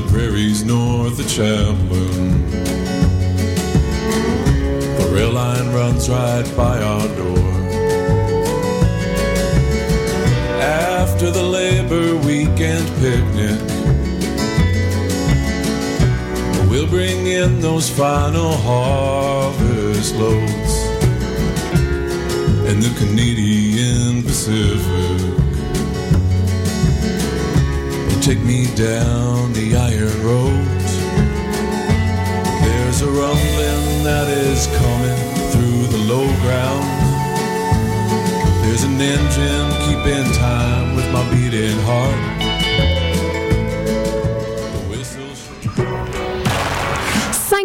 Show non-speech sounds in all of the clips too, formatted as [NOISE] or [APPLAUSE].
the prairies north of Champlin. The rail line runs right by our door. After the Labor Weekend picnic, we'll bring in those final harvest loads in the Canadian Pacific. Take me down the iron road. There's a rumbling that is coming through the low ground. There's an engine keeping time with my beating heart.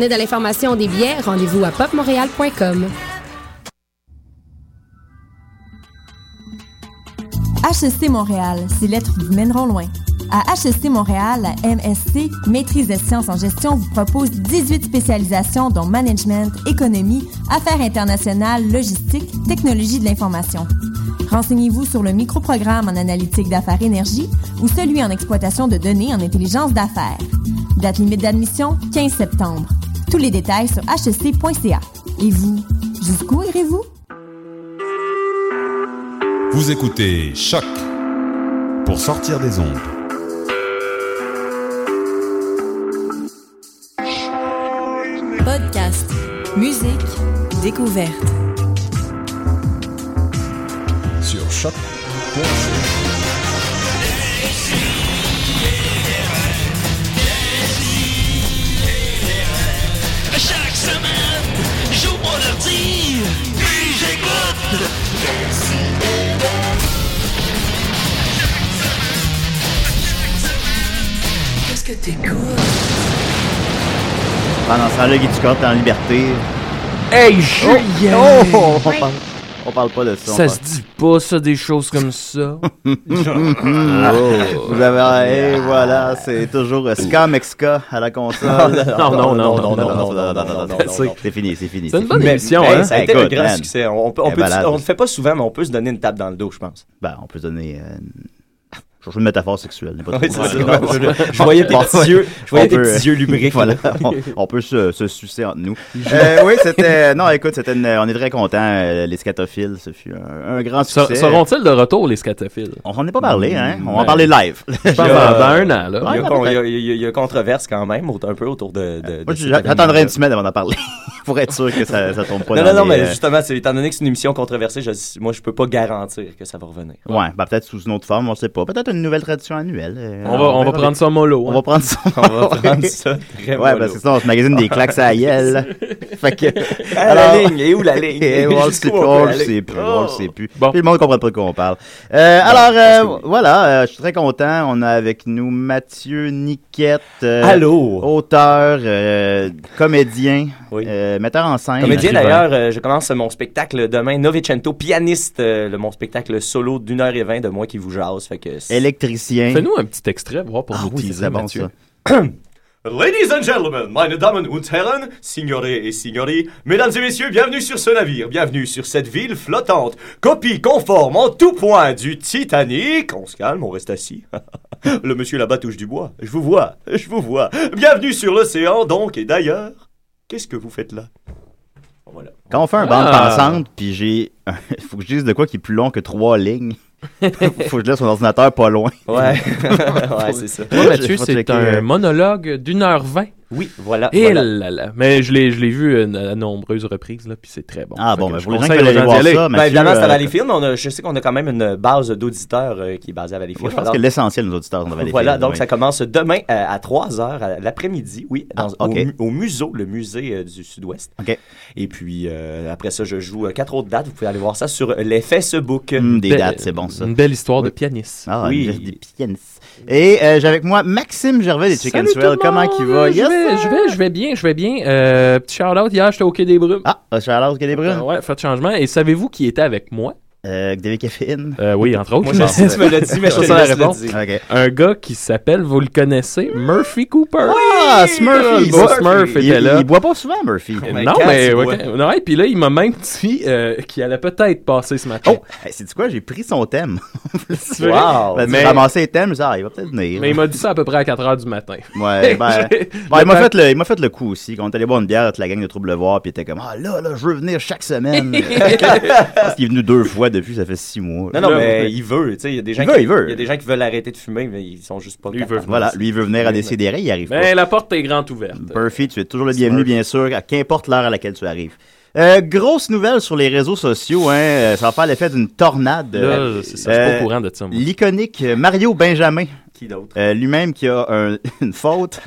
de l'information des billets, rendez-vous à popmontréal.com. HSC Montréal, ces lettres vous mèneront loin. À HSC Montréal, la MSC, Maîtrise des sciences en gestion, vous propose 18 spécialisations dont management, économie, affaires internationales, logistique, technologie de l'information. Renseignez-vous sur le microprogramme en analytique d'affaires énergie ou celui en exploitation de données en intelligence d'affaires. Date limite d'admission, 15 septembre. Tous les détails sur hsc.ca. Et vous, jusqu'où irez-vous? Vous écoutez Choc pour sortir des ondes. Podcast, musique, découverte. Sur Choc. Pendant ce temps-là, Guy Ducotte est en liberté. Hey, Julien! Oh, oh, on, parle, on parle pas de ça. Ça se dit pas, ça, des choses comme ça. Vous avez, et voilà, c'est toujours euh, Ska Mexica à la console. Non, non, non, non, non, non, non, non, non, c'est- non. C'est fini, c'est fini. C'est une bonne émission, hein? Ça a été un grand succès. On, on le fait pas souvent, mais on peut se donner une tape dans le dos, je pense. Ben, on peut se donner euh, une... Je joue une métaphore sexuelle. n'est pas Ouais, ça. non, Je- je voyais tes petits yeux- je voyais On tes peut, petits yeux lubriques, [LAUGHS] Voilà, on, on peut se, se sucer entre nous. Euh, oui, c'était... Non, écoute, c'était une- on est très contents. euh, les scatophiles, ce fut un, un grand succès. Seront-ils de retour, les scatophiles? On s'en est pas parlé, hein? On va en Ben, parler live. Je pense dans, dans un an, là. Il y a, con- il y a- il y a- il y a controverse quand même, un peu autour de. de- j'attendrai une semaine avant d'en parler. [LAUGHS] pour être sûr que ça, ça tombe pas Non, dans non, non, les, mais euh, justement, étant donné que c'est une émission controversée, je, moi, je peux pas garantir que ça va revenir. Ouais, ben peut-être sous une autre forme, on sait pas. Peut-être une nouvelle tradition annuelle. euh, On va, on va verra prendre ça mollo. On hein. va prendre ça. [LAUGHS] On va prendre ça très Ouais, mollo. parce que sinon, on se magazine des claques à gueule. [LAUGHS] fait que. Ah, la ligne, et où la ligne? [LAUGHS] Et on le sait plus, on on le sait plus, on le sait plus. Bon. Puis le monde comprend pas de quoi on parle. Euh, alors, euh, voilà, euh, je suis très content. On a avec nous Mathieu Niquette. euh, Allô? Auteur, euh, comédien, Oui. euh, metteur en scène. Comédien d'ailleurs, euh, je commence mon spectacle demain, Novecento, pianiste, euh, le- mon spectacle solo d'une heure et vingt de moi qui vous jase. Fait que c'est- Électricien. Fais-nous un petit extrait, voir pour Ah nous oui, teaser, c'est bon Mathieu. ça. [CLEARS THROAT] Ladies and gentlemen, meine Damen und Herren, signore et signori, mesdames et messieurs, bienvenue sur ce navire, bienvenue sur cette ville flottante, copie conforme en tout point du Titanic. On se calme, on reste assis. [LAUGHS] Le monsieur là-bas touche du bois. Je vous vois, je vous vois. Bienvenue sur l'océan donc, et d'ailleurs, qu'est-ce que vous faites là? Voilà. Quand on fait un bande Ah. passante, puis j'ai. Il [LAUGHS] faut que je dise de quoi qui est plus long que trois lignes. [LAUGHS] faut que je laisse mon ordinateur pas loin. Ouais, [LAUGHS] [LAUGHS] ouais, c'est ça. Moi, Mathieu, c'est checker, un euh, monologue d'une heure vingt. Oui, voilà. Et voilà. là là. Mais je l'ai, je l'ai vu à nombreuses reprises, là, puis c'est très bon. Ah bon, que ben, je les gens aller voir aller. ça, Ben, évidemment, c'est à Valleyfield. On a, je sais qu'on a quand même une base d'auditeurs euh, qui est basée à Valleyfield. Je pense Alors, que l'essentiel de nos auditeurs sont dans Valleyfield, Voilà, donc oui. ça commence demain euh, à 3h l'après-midi, oui, dans, Ah, au, au museau, le musée euh, du Sud-Ouest. OK. Et puis, euh, après ça, je joue euh, quatre autres dates. Vous pouvez aller voir ça sur les Facebook. Hum, des dates, c'est bon ça. Une belle histoire de pianiste. Ah, Oui. oui. des pianistes. Et euh, j'ai avec moi Maxime Gervais des Chicken Swell. Comment qu'il va? Je Yes, vais, je vais, je vais bien, je vais bien. Euh, petit shout-out, hier, j'étais au Quai des Brumes. Ah, Charlotte qui est des. Euh, ouais, fait de changement. Et savez-vous qui était avec moi? Euh, David Caféine. Euh, oui, entre autres. Moi, je sais, tu me l'as dit, mais je c'est la réponse. Un gars qui s'appelle, vous le connaissez, Murphy Cooper. Ah, Smurfy! Le beau Smurf Il, était là. il boit pas souvent, Murphy. Mais non, mais ouais, non, et puis là, il m'a même dit euh, qu'il allait peut-être passer ce matin. Oh, c'est du quoi? J'ai pris son thème. [LAUGHS] Wow. Ben, Mais- J'ai ramassé les thèmes, ah, il va peut-être venir. Mais il m'a dit ça à peu près à 4 heures du matin. Ouais, [LAUGHS] ben, ben, il m'a fait le, il m'a fait le coup aussi. Quand on est allé boire une bière avec la gang de Trouble Voir, puis il était comme, ah là, là, je veux venir chaque semaine. [LAUGHS] Parce qu'il est venu deux fois depuis, ça fait six mois. Non, non, Là, mais il veut. Tu sais, il y a des gens Il veut, qui, il veut. y a des gens qui veulent arrêter de fumer, mais ils sont juste pas Lui, il capables. veut Voilà, lui, il veut venir à décider, il arrive pas. Mais la porte est grande ouverte. Murphy, tu es toujours le bienvenu, bien sûr, à qu'importe l'heure à laquelle tu arrives. Euh, grosse nouvelle sur les réseaux sociaux, hein, euh, ça va faire l'effet d'une tornade. Là, c'est ça, je suis pas au courant de ça, moi. L'iconique euh, Mario Benjamin, Qui d'autre? euh, lui-même qui a un- [LAUGHS] une faute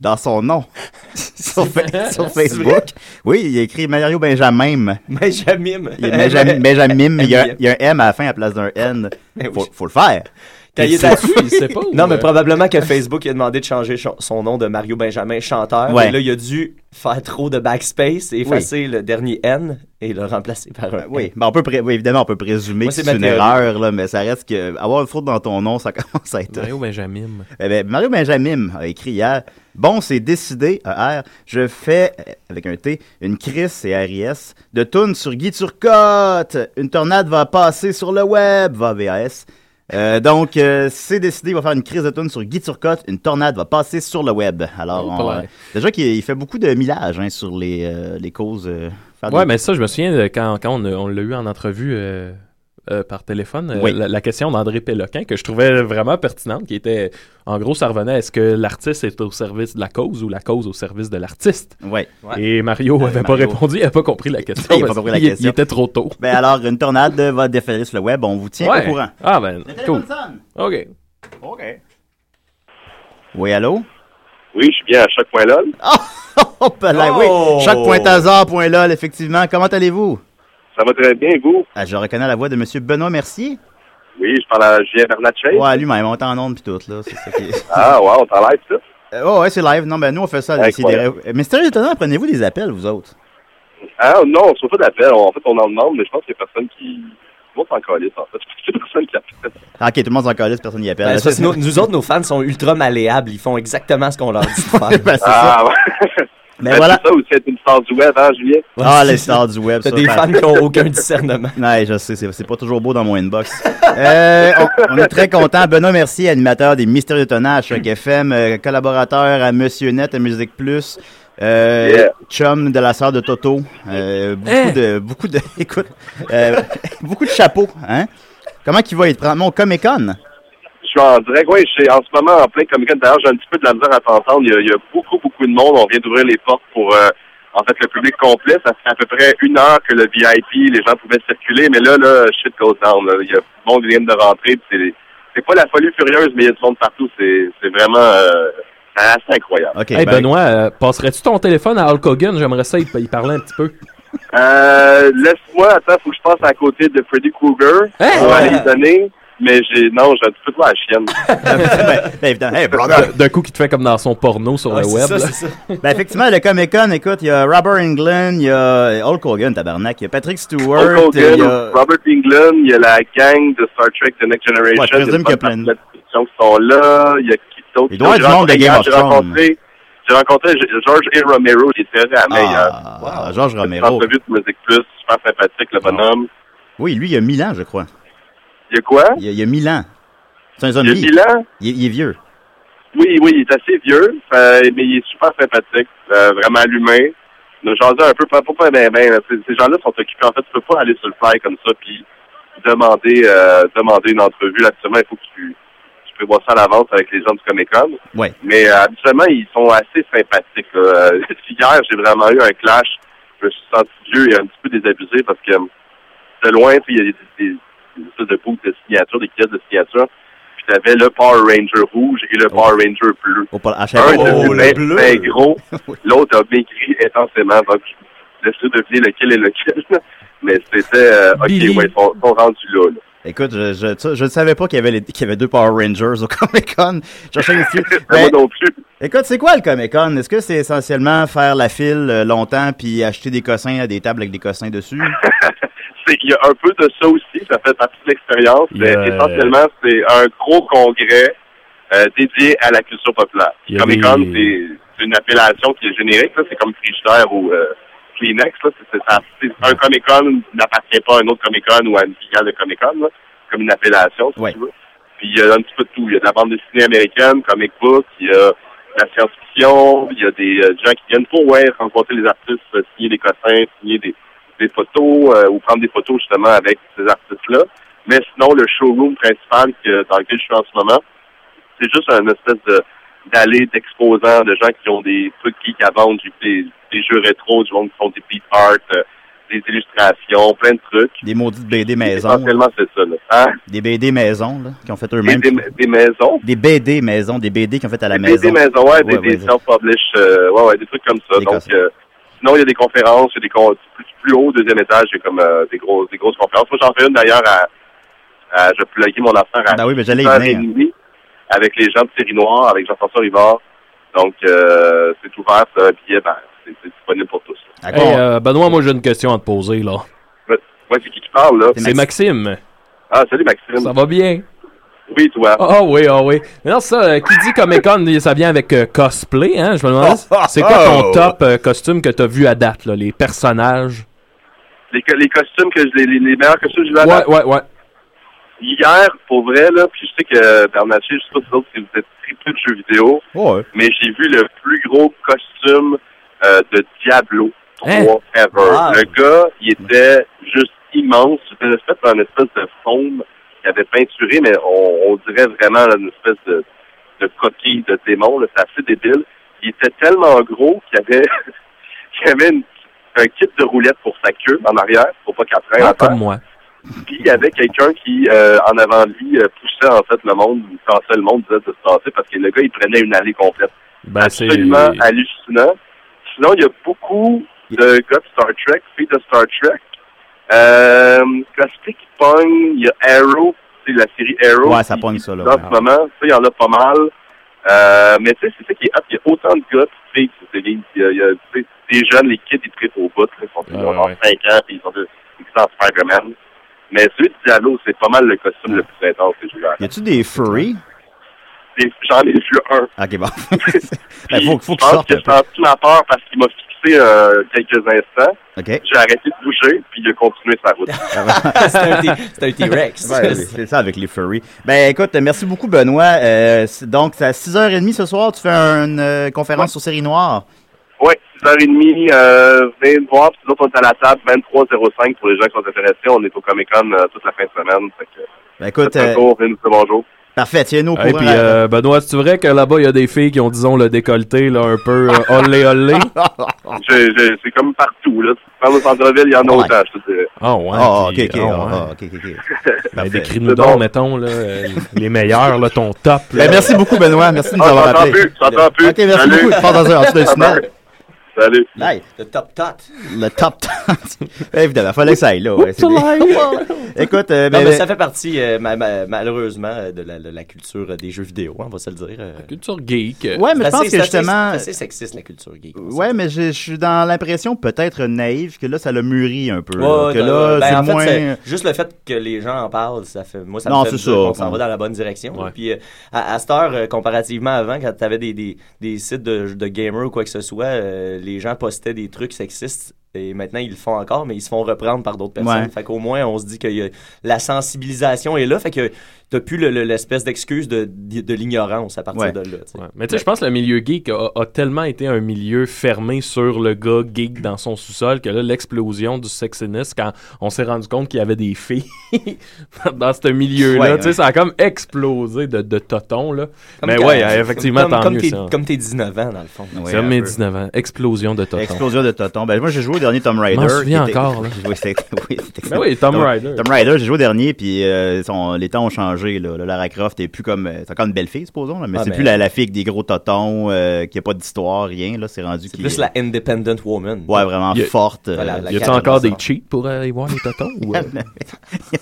dans son nom [LAUGHS] sur, fa- sur C'est Facebook. Oui, il a écrit Mario Benjamin. Benjamin. Il y a Benjamin, Benjamin, il y, a, [LAUGHS] il y a un M à la fin à la place d'un N. Oui. Faut, faut le faire. Il sait- pas. Non, mais euh, probablement que Facebook il a demandé de changer son nom de Mario Benjamin chanteur. Ouais. Et là, il a dû faire trop de backspace et effacer le dernier N et le remplacer par un Oui, N. ben on peut pré- oui, évidemment, on peut présumer Moi, que c'est une erreur, là, mais ça reste que avoir une faute dans ton nom, ça [LAUGHS] commence à être. Mario Benjamin. Eh ben, Mario Benjamin a écrit hier Bon, c'est décidé, ER, je fais, euh, avec un T, une crise et RIS, de tunes sur Guy Turcotte. Une tornade va passer sur le web, va VAS. Euh, donc, euh, c'est décidé, il va faire une crise de sur Guy Turcotte. Une tornade va passer sur le web. Alors, Oh, on, euh, déjà qu'il il fait beaucoup de millage hein, sur les, les causes. Ouais, des- mais ça, je me souviens de quand, quand on l'a eu en entrevue euh, euh, par téléphone, euh, Oui. la, la question d'André Péloquin, que je trouvais vraiment pertinente, qui était, en gros, ça revenait, est-ce que l'artiste est au service de la cause ou la cause au service de l'artiste? Ouais. Et Mario Euh, avait pas répondu, il avait pas compris la question. Il pas compris la question. Il était trop tôt. Ben alors, une tornade va déferler sur le web. On vous tient Ouais. au courant. Ah ben, cool. OK. OK. Oui, allô? Oui, je suis bien à chaque point là. [LAUGHS] Oh, ben là, oui. Oh! Chaque.hasard.lol, effectivement. Comment allez-vous? Ça va très bien, vous? Ah, je reconnais la voix de M. Benoît Mercier. Oui, je parle à Julien Bernatchez. Ouais, lui-même, on est en onde pis tout, là. C'est ça qui est- [LAUGHS] Ah, ouais, on t'en live, ça. Euh, oh, ouais, c'est live. Non, ben, nous, on fait ça. Euh, Mystérieux étonnant, prenez-vous des appels, vous autres? Ah, non, on fait pas d'appel. En fait, on en demande, mais je pense qu'il y a personne qui. Tout le monde s'en calisse, en fait. [LAUGHS] Il y a personne qui appelle. Ah, ok, tout le monde s'en calisse, personne n'y appelle. Ben, [LAUGHS] c'est ça, nous, nous autres, nos fans sont ultra malléables. Ils font exactement ce qu'on leur dit de faire. ben, c'est ça. Ah, ouais. Mais Ben, voilà. C'est ça aussi, être une star du web, hein, Julien? Ah, c'est les stars du web, T'as ça. des ben- fans qui ont aucun discernement. [LAUGHS] Ouais, je sais, c'est c'est pas toujours beau dans mon inbox. Euh, on, on est très content. Benoît Mercier, animateur des Mystérieux Étonnants à Choc FM, euh, collaborateur à Monsieur Net, à Musique Plus, euh, Yeah. chum de la sœur de Toto. Euh, beaucoup Hein? de, beaucoup de, [LAUGHS] écoute, euh, [LAUGHS] beaucoup de chapeaux, hein? Comment qu'il va? Il te prend mon Comic Con? Je suis en direct, oui, je suis en ce moment en plein Comic Con. D'ailleurs, j'ai un petit peu de la misère à t'entendre. Il, y a- il y a beaucoup, beaucoup de monde. On vient d'ouvrir les portes pour, euh, en fait, le public complet. Ça fait à peu près une heure que le VIP, les gens pouvaient circuler. Mais là, là, shit goes down. là. Il y a du monde qui vient de rentrer. C'est, c'est pas la folie furieuse, mais il y a du monde partout. C'est, c'est vraiment euh, assez incroyable. OK. Hey ben, Benoît, euh, passerais-tu ton téléphone à Hulk Hogan? J'aimerais ça, il, il parlait un petit peu. Euh, laisse-moi, attends, faut que je passe à côté de Freddy Krueger. Hein? On va Ouais. aller y donner. Mais j'ai, non, j'ai un petit peu de la chienne. [LAUGHS] ben, ben, évidemment. Hey. D'un coup, qui te fait comme dans son porno sur Ouais, le web. ça, ça. Ben, effectivement, le Comic Con, écoute, il y a Robert England, il y a Hulk Hogan, tabarnak, il y a Patrick Stewart, Hulk Hogan, il y a... Robert England, il y a la gang de Star Trek The Next Generation. Ouais, je présume il y a une qu'il y a plein de la discussion qui sont là. Il y a qui d'autre? Il doit y avoir J'ai du monde de rencontré- Game of j'ai Thrones. rencontré, j'ai rencontré George A. Romero, il était à May. Ah, Georges Romero. entrevue de Musique Plus, super sympathique, le bonhomme. Oui, lui, il y a 1000 ans, je crois. Il y a quoi? Il y a, il y a 1000 ans. C'est un Il y a. 1000 ans? Il, est- il est vieux. Oui, oui, il est assez vieux, euh, mais il est super sympathique, euh, vraiment allumé. Nous jasé un peu, pas, pas, pas ben, ben, ces, gens-là sont occupés. En fait, tu peux pas aller sur le fly comme ça puis demander, euh, demander une entrevue. Là, Absolument, il faut que tu, tu prévois ça à l'avance avec les gens du Comic Con. Ouais. Mais euh, habituellement, ils sont assez sympathiques. là. Hier, j'ai vraiment eu un clash. Je me suis senti vieux et un petit peu désabusé parce que de loin, il y a des, des, des espèces de de signature, des pièces de signature. Puis t'avais le Power Ranger rouge et le Power Ranger bleu. À chaque Un Oh, le bleu. bien gros, [LAUGHS] l'autre a maigri intensément. Donc, laissez deviner lequel est lequel. [LAUGHS] Mais c'était, euh, ok, Billy. ouais, ils sont, sont rendus là. là. Écoute, je, je, je ne savais pas qu'il y avait les- qu'il y avait deux Power Rangers au [LAUGHS] Comic Con. Je une. Moi non plus. Écoute, c'est quoi le Comic Con? Est-ce que c'est essentiellement faire la file euh, longtemps puis acheter des cossins à des tables avec des cossins dessus? C'est qu'il y a un peu de ça aussi, ça fait partie de l'expérience. Mais essentiellement, c'est un gros congrès euh, dédié à la culture populaire. Con, des- c'est c'est une appellation qui est générique, c'est comme Frigidaire ou euh, Kleenex. Là. Ça- un Comic Con n'appartient pas à un autre Comic Con ou à une filiale de Comic Con, là, comme une appellation, si tu veux. Puis il y a un petit peu de tout. Il y a de la bande dessinée américaine, comic book, il y a de la science-fiction, il y a des euh, gens qui viennent pour ouais, rencontrer les artistes, signer des cossins, signer des, des photos euh, ou prendre des photos justement avec ces artistes-là. Mais sinon, le showroom principal que, dans lequel je suis en ce moment, c'est juste un espèce de d'allée d'exposants, de gens qui ont des trucs geeks à vendre, des, des jeux rétro, du monde qui font des beat art, euh, des illustrations, plein de trucs. Des maudites BD maison. Essentiellement, c'est ça. Là. Hein? Des BD maison, là, qui ont fait Des, eux-mêmes. des, des maisons? Des BD maison, des BD qui ont fait à la Des maison. BD maison, ouais, des, Ouais, des ouais, self-publish, euh, ouais, ouais, des trucs comme ça. Des Donc, euh, sinon, il y a des conférences, il y a des con- plus, plus haut, deuxième étage, il y a comme euh, des, gros, des grosses conférences. Moi, j'en fais une d'ailleurs à, à, je pluguer mon affaire à Ben oui, mais j'allais y 6h30 avec les gens de Série Noire, avec Jean-François Rivard. Donc, euh, c'est ouvert, ça, un billet, ben, c'est c'est disponible pour tous. Hey, euh, Benoît, moi j'ai une question à te poser là. Ouais, c'est qui qui parle, là? C'est Maxime. Ah, salut Maxime. Ça va bien? Oui, toi. Ah ah oui, ah oui. Mais non, ça, euh, qui dit Comic Con, ça vient avec euh, cosplay, hein? Je me demande, [LAUGHS] c'est quoi ton top euh, costume que t'as vu à date, là, les personnages? Les, les costumes que je, les, meilleurs costumes que je vais Ouais, ouais, ouais. Hier, pour vrai, là, puis je sais que Bernatchez, je sais pas si vous autres, si vous êtes très peu de jeux vidéo, Ouais. mais j'ai vu le plus gros costume euh, de Diablo 3 Hein? ever. Wow. Le gars, il était juste immense. C'était fait en espèce de faume qu'il avait peinturé, mais on, on dirait vraiment là, une espèce de, de coquille de démon. C'est assez débile. Il était tellement gros qu'il avait, [LAUGHS] qu'il avait une- un kit de roulettes pour sa queue en arrière, pour pas qu'elle traîne Ah, comme moi. Puis il y avait quelqu'un qui, euh, en avant de lui, euh, poussait en fait le monde, pensait le monde disait de se passer parce que le gars, il prenait une allée complète. Ben, c'est. Absolument hallucinant. Sinon, il y a beaucoup de gars de Star Trek, filles de Star Trek. Euh, Plastic Pong, il y a Arrow, c'est la série Arrow. Ouais, ça qui- pogne ça, là. En ouais. ce moment, sais, il y en a pas mal. Euh, mais tu sais, c'est ça qui est hot. Il y a autant de gars, tu sais, c'est des, il y a, il y a, tu sais, des jeunes, les kids, ils trippent au bout. Ils sont ont genre 5 ans, puis ils sont de, ils sont en Spider-Man. Mais celui de Diablo, c'est pas mal le costume le plus intense que j'ai vu. Y a-tu des furry? Des- J'en ai vu un. Ok, bon. Puis, [LAUGHS] Ben, faut, faut je pense sorte. que senti ma peur parce qu'il m'a euh, quelques instants. J'ai arrêté de bouger, puis il a continué sa route. [LAUGHS] [LAUGHS] C'est un T-Rex. Ouais, c'est ça avec les furry. Ben écoute, merci beaucoup Benoît. Euh, c'est- donc c'est à 6h30 ce soir, tu fais une euh, conférence sur série noire? Oui, 6h30, euh, venez me voir, puis nous autres, on est à la table, 23.05 pour les gens qui sont intéressés. On est au Comic-Con euh, toute la fin de semaine. Fait que, Ben écoute, euh, bonjour. Parfait, tiens-nous au Hey, puis euh, Benoît, c'est vrai que là-bas, il y a des filles qui ont, disons, le décolleté, là, un peu euh, [LAUGHS] olé olé? C'est comme partout, là. Dans le centre-ville, il y en a Ouais. autant, je te dirais. Ah ouais. Ah, ok, ok, ah, ah, ouais. ok, ok, ok. [LAUGHS] Ben, décris-nous donc, bon. mettons, là, euh, les meilleurs, là, ton top. là. Ben, merci beaucoup Benoît, merci de nous Ah, avoir j'entends appelé. plus, j'entends plus. Ok, merci Salut. beaucoup. Tu pars dans un en dessous. Salut. Hey, Le top tot. le top 10. [LAUGHS] Évidemment, fallait que ça aille là. ouais, c'est bien. [LAUGHS] Écoute, euh, Non, ben, mais ça fait partie, euh, ma- ma- malheureusement, euh, de la, la culture des jeux vidéo, hein, on va se le dire. euh. Culture geek. Ouais, mais C'est je pense que justement. C'est assez sexiste, la culture geek. on Ouais, mais je suis dans l'impression peut-être naïve que là, ça l'a mûri un peu. Ouais, là. que là, ben, c'est en fait, moins. juste le fait que les gens en parlent, ça fait, moi, ça Non, me fait ça, qu'on s'en va dans la bonne direction. Ouais. Puis, euh, à, à cette heure, euh, comparativement avant, quand tu avais des, des, des sites de, de gamers ou quoi que ce soit, euh, les gens postaient des trucs sexistes. Et maintenant, ils le font encore, mais ils se font reprendre par d'autres personnes. Ouais. Fait qu'au moins, on se dit que y a- la sensibilisation est là. Fait que t'as plus le- le- l'espèce d'excuse de, de l'ignorance à partir Ouais. de là. Ouais. Mais tu sais, je pense que le milieu geek a, a tellement été un milieu fermé sur le gars geek dans son sous-sol que là, l'explosion du sexiness, quand on s'est rendu compte qu'il y avait des filles [LAUGHS] dans ce milieu-là, Ouais, tu sais, ouais. ça a comme explosé de, de totons, là. Comme Mais quand- ouais, effectivement, comme, tant comme mieux, tes, ça. Comme tes 19 ans, dans le fond. Un mes peu. 19 ans. Explosion de totons. Explosion de Toton. Ben, moi, j'ai joué au dernier Tomb Raider. qui était- encore, là. [LAUGHS] Oui, oui, Ben oui, Tomb Raider. Tomb Raider, j'ai joué au dernier, puis euh, son- les temps ont changé. Là. Là, Lara Croft est plus comme. euh, C'est encore une belle fille, supposons, là, mais Ah, c'est mais- plus la, la fille avec des gros totons, euh, qui a pas d'histoire, rien. Là, c'est rendu C'est plus la independent woman. Ouais, vraiment a- forte. euh, Voilà, la Y a-t-il encore de des cheats pour aller voir les totons? ou, euh? [LAUGHS]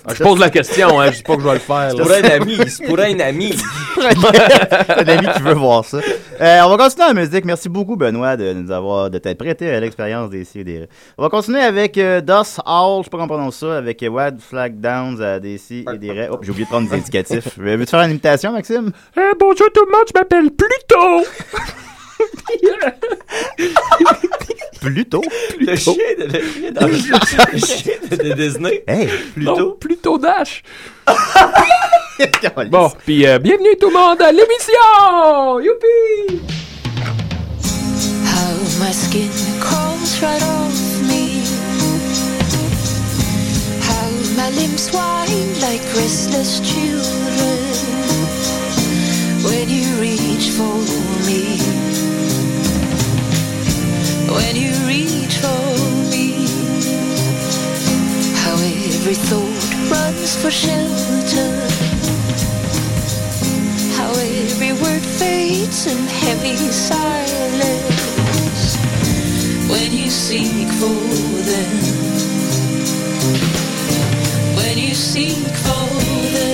Ah, [LAUGHS] je pose la question, hein, je dis pas que je vais le faire. C'est pour un ami, c'est pour un ami. [LAUGHS] un ami qui veut voir ça. Euh, on va continuer en musique. Merci beaucoup, Benoît, de nous avoir, de t'être prêté à l'expérience des CDR. On va continuer avec euh, Das Hall, je sais pas comment on prononce ça, avec Wad Flag Downs à DC et des Oh, j'ai oublié de prendre des [LAUGHS] Veux-tu faire une imitation, Maxime? Eh, bonjour tout le monde, je m'appelle Pluto! Pluto? Le chien de, le chien dans- le [LAUGHS] chien de, de Disney. Hey! Non, Pluto Dash! [LAUGHS] Bon, puis euh, bienvenue tout le monde à l'émission! Youpi! How my skin crawls right off limbs whine like restless children when you reach for me. When you reach for me. How every thought runs for shelter. How every word fades in heavy silence when you seek for them. When you seek for them.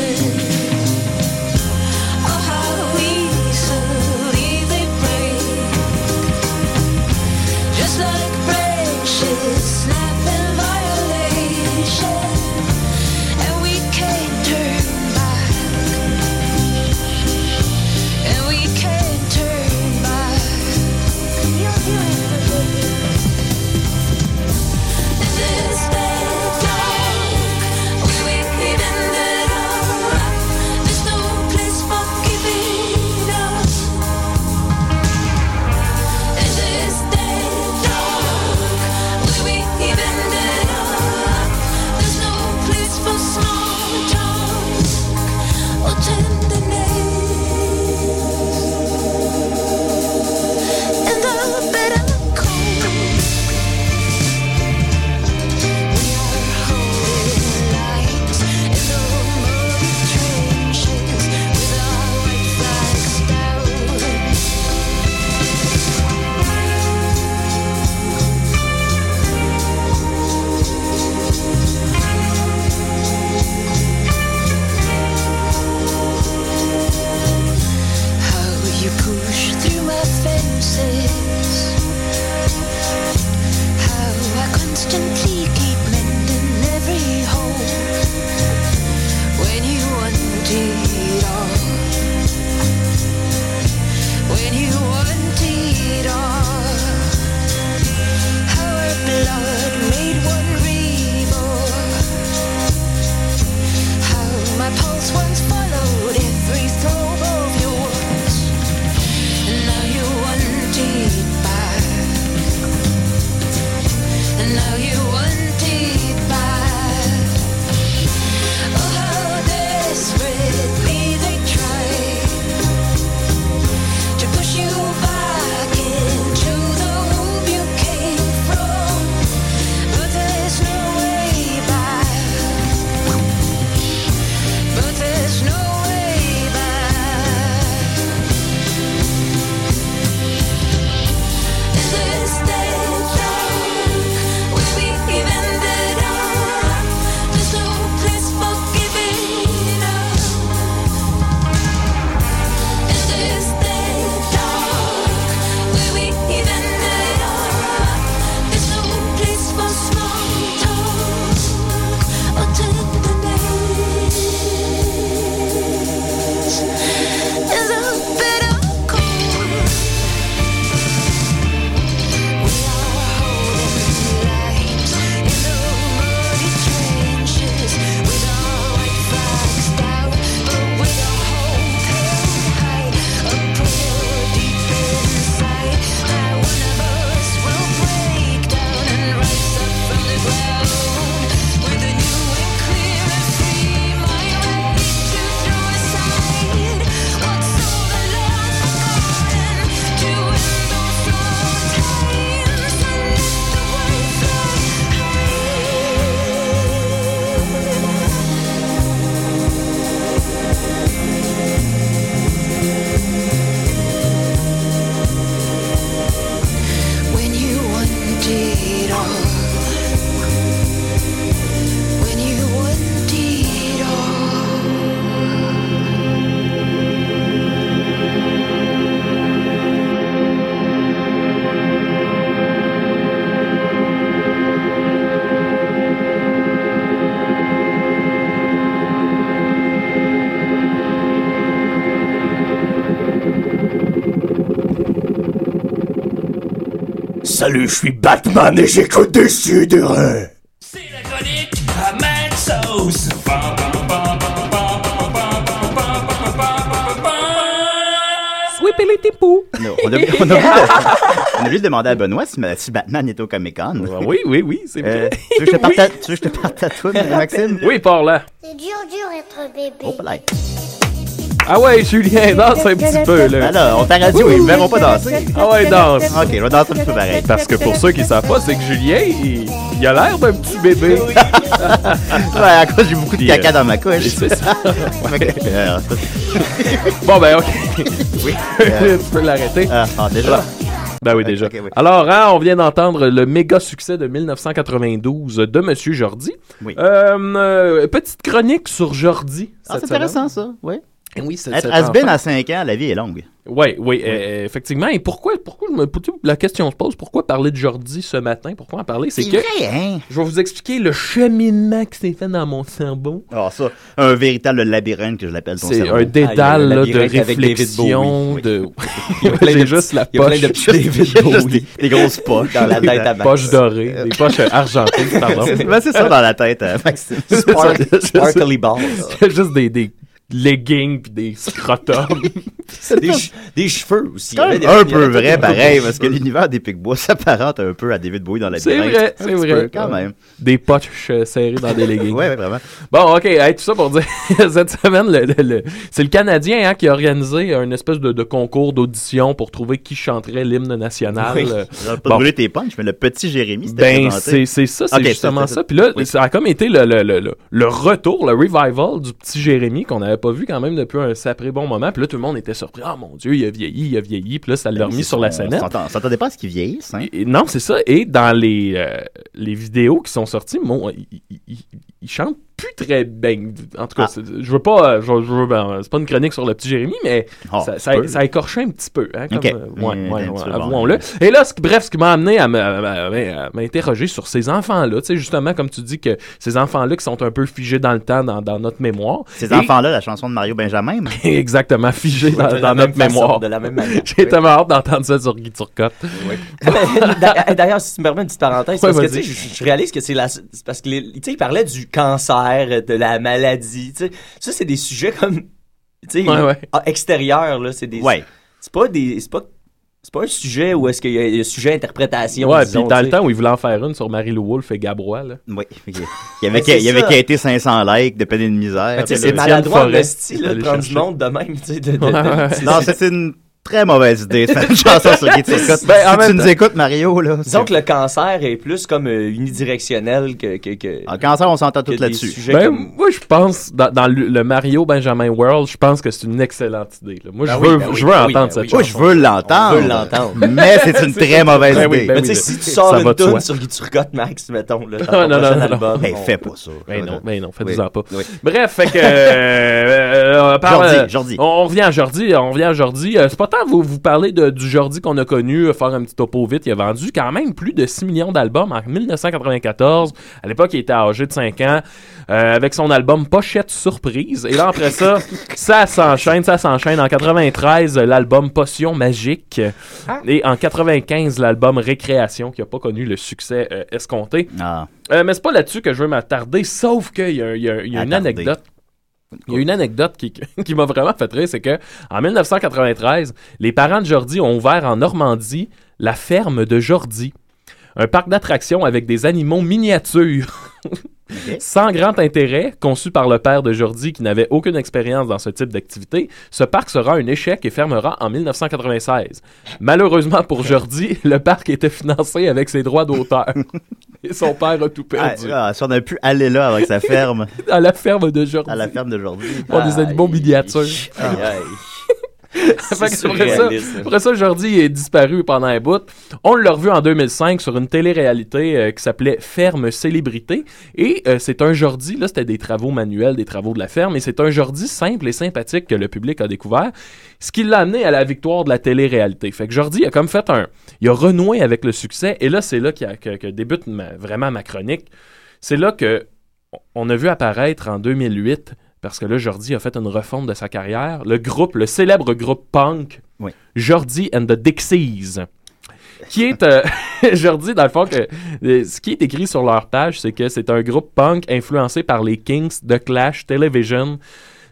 Salut, je suis Batman et j'écoute des sidérés. C'est la chronique à Mad Sauce. Non, on, a, on, a, [LAUGHS] on a oublié de demander à Benoît si, si Batman était au Comic Con. Oui, oui, oui, c'est Euh, vrai. tu veux que je te parte Oui. à- tu veux que je te parte à toi, Maxime? Oui, par là. C'est dur, dur être bébé. Oh, là. Ah ouais, Julien, danse un petit peu, là. Là, on t'a radio, ils me verront pas danser. Ah ouais, danse. Ok, je vais danser un petit peu pareil. Parce que pour ceux qui savent pas, c'est que Julien, il, il a l'air d'un petit bébé. [LAUGHS] ouais, à cause j'ai beaucoup de Puis, caca euh, dans ma couche. c'est ça. [LAUGHS] Euh, Bon, ben, ok. oui. tu peux l'arrêter. Ah, ah, déjà. Ben oui, déjà. oui. Alors, hein, on vient d'entendre le méga succès de 1992 de Monsieur Jordi. Oui. Euh, euh, petite chronique sur Jordi. Ah, c'est intéressant, ça. Oui. Oui, Être has-been enfant. à 5 ans, la vie est longue. Oui, oui, euh, effectivement. Et pourquoi, pourquoi je me, la question se pose, pourquoi parler de Jordi ce matin? Pourquoi en parler? C'est que vrai, hein? je vais vous expliquer le cheminement qui s'est fait dans mon cerveau. Ah, ça, un véritable labyrinthe que je l'appelle ton C'est cerveau. un dédale Ah, là, de réflexion, de... [LAUGHS] Il y a [LAUGHS] plein de J'ai petits- juste la il y a plein poche, de petits David Bowie. des, [LAUGHS] des grosses poches. Dans la tête à Max. poche dorée, des poches argentées, pardon. C'est ça dans la tête, hein, Maxime. Ça. Sparkly balls. Juste des, des leggings puis des scrotums. [LAUGHS] Des, che- des cheveux aussi. Il y avait un peu avait vrai, pareil, parce que l'univers des Picbois [LAUGHS] s'apparente un peu à David Bowie dans la C'est vrai, c'est vrai. Quand même. Des poches euh, serrées dans des leggings. [LAUGHS] Ouais, vraiment. Bon, ok, hey, tout ça pour dire, cette semaine, le, le- le- c'est le Canadien hein, qui a organisé un espèce de, de concours d'audition pour trouver qui chanterait l'hymne national. Oui. Euh, pas Bon. brûlé tes punchs, mais le petit Jérémy Ben, c'est c'est ça, c'est justement ça. Puis là, oui. ça a comme été le, le, le, le- le retour, le revival du petit Jérémy qu'on pas vu quand même depuis un sacré bon moment. Puis là, tout le monde était surpris. Ah mon Dieu, il a vieilli, il a vieilli. Puis là, ça l'a remis sur la scène. On s'entendait pas à ce qu'il vieillisse, hein? Et- non, c'est ça. Et dans les, euh, les vidéos qui sont sorties, bon, il, il- chante plus très bien. En tout cas, Ah. je veux pas. euh, Je, je veux, ben, c'est pas une chronique sur le petit Jérémy, mais Oh, ça, ça, ça a écorché un petit peu. Hein, comme, euh, ouais, Mm, ouais, ouais, avouons-le. bon. Et là, ce, qui- bref, ce qui m'a amené à m'interroger sur ces enfants-là. Tu sais, justement, comme tu dis, que ces enfants-là qui sont un peu figés dans le temps, dans, dans notre mémoire. Ces enfants-là, la chanson de Mario Benjamin. mais- [LAUGHS] Exactement, figés dans, De la dans même notre façon, mémoire. De la même manière. [LAUGHS] J'ai tellement hâte d'entendre ça sur Guy Turcotte. [LAUGHS] D'a- D'ailleurs, si tu me permets une petite parenthèse, Ouais, parce que vas-y. tu sais, je, je réalise que c'est la, parce que les- tu sais, il parlait du cancer, de la maladie, tu sais, ça c'est des sujets comme, tu sais, Ouais, ouais. ah, extérieurs là, c'est des, Ouais. c'est pas des, c'est pas, c'est pas un sujet où est-ce qu'il y a un sujet interprétation. Ouais, disons, puis dans le temps où il voulait en faire une sur Marie-Lou Wolfe et Gabrois, là. Oui. ok. Il y avait, [LAUGHS] Ben, c'est il y avait ça. qui a été 500 likes de peine et de misère. Ben, c'est maladroit esti, là, de prendre du monde de même, tu sais, de, de- de- Ouais, ouais. c'est- Non, c'est une très mauvaise idée de faire une chanson sur Guy Turcotte. Ben, en si même tu nous écoutes, Mario, là. Disons que le cancer est plus comme euh, unidirectionnel que, que, que, En cancer, on s'entend tout des là-dessus. Ben, comme- moi, je pense, dans, dans le, le Mario Benjamin World, je pense que c'est une excellente idée. là. Moi, Ben je oui, veux, ben oui, je veux ben oui, entendre ben cette oui. Moi, je veux l'entendre. On veut l'entendre. [LAUGHS] Mais c'est une [LAUGHS] très mauvaise Ben idée. ben Mais oui, tu sais, si tu sors une tune sur Guy Turcotte, Max, mettons, là, dans Non, ton non, non, album, Hey, on- fais pas ça. Ben non, ben non, faites-en Oui. pas. Bref, fait que. euh, euh, Jordi, Jordi. On, revient à Jordi, on revient à Jordi. C'est pas vous, vous parler de, du Jordi qu'on a connu, euh, faire un petit topo vite? Il a vendu quand même plus de 6 millions d'albums en 1994. À l'époque, il était âgé de 5 ans, euh, avec son album Pochette Surprise. Et là, après ça, [LAUGHS] ça s'enchaîne, ça s'enchaîne. En 93, euh, l'album Potion Magique. Et en 95, l'album Récréation, qui a pas connu le succès euh, escompté. Ah. Euh, mais c'est pas là-dessus que je veux m'attarder, sauf qu'il y a, il y a- il y a une anecdote. Il y a une anecdote qui, [LAUGHS] qui m'a vraiment fait rire, c'est que en 1993, les parents de Jordi ont ouvert en Normandie la ferme de Jordi, un parc d'attractions avec des animaux miniatures. [LAUGHS] Sans grand intérêt, conçu par le père de Jordi qui n'avait aucune expérience dans ce type d'activité, ce parc sera un échec et fermera en 1996. Malheureusement pour Jordi, [LAUGHS] le parc était financé avec ses droits d'auteur. Et son père a tout Ah, perdu. ah, si on a pu aller là avec sa ferme, À la ferme de Jordi. à la ferme d'aujourd'hui. Pour des animaux miniatures. [LAUGHS] après, ça, après ça, Jordi est disparu pendant un bout. On l'a revu en 2005 sur une télé-réalité euh, qui s'appelait Ferme Célébrité. Et euh, c'est un Jordi, là c'était des travaux manuels, des travaux de la ferme, et c'est un Jordi simple et sympathique que le public a découvert, ce qui l'a amené à la victoire de la télé-réalité. Fait que Jordi a comme fait un... Il a renoué avec le succès, et là c'est là a- que, que débute ma- vraiment ma chronique. C'est là que on a vu apparaître en 2008, parce que là, Jordi a fait une refonte de sa carrière, le groupe, le célèbre groupe punk, Oui. Jordi and the Dixies. qui est, euh, [LAUGHS] Jordi, dans le fond, que, euh, ce qui est écrit sur leur page, c'est que c'est un groupe punk influencé par les Kings, The Clash, Television,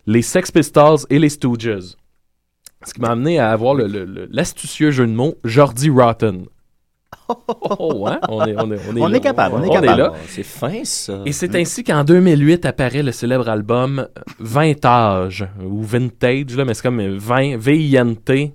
les Sex Pistols et les Stooges. Ce qui m'a amené à avoir le- le- le- l'astucieux jeu de mots Jordi Rotten. Oh, hein? On est, on est, on est, On là. est capable, on est capable. là. C'est fin, ça. Et c'est ainsi qu'en 2008 apparaît le célèbre album Vintage, ou Vintage, là, mais c'est comme 20, V-I-N-T,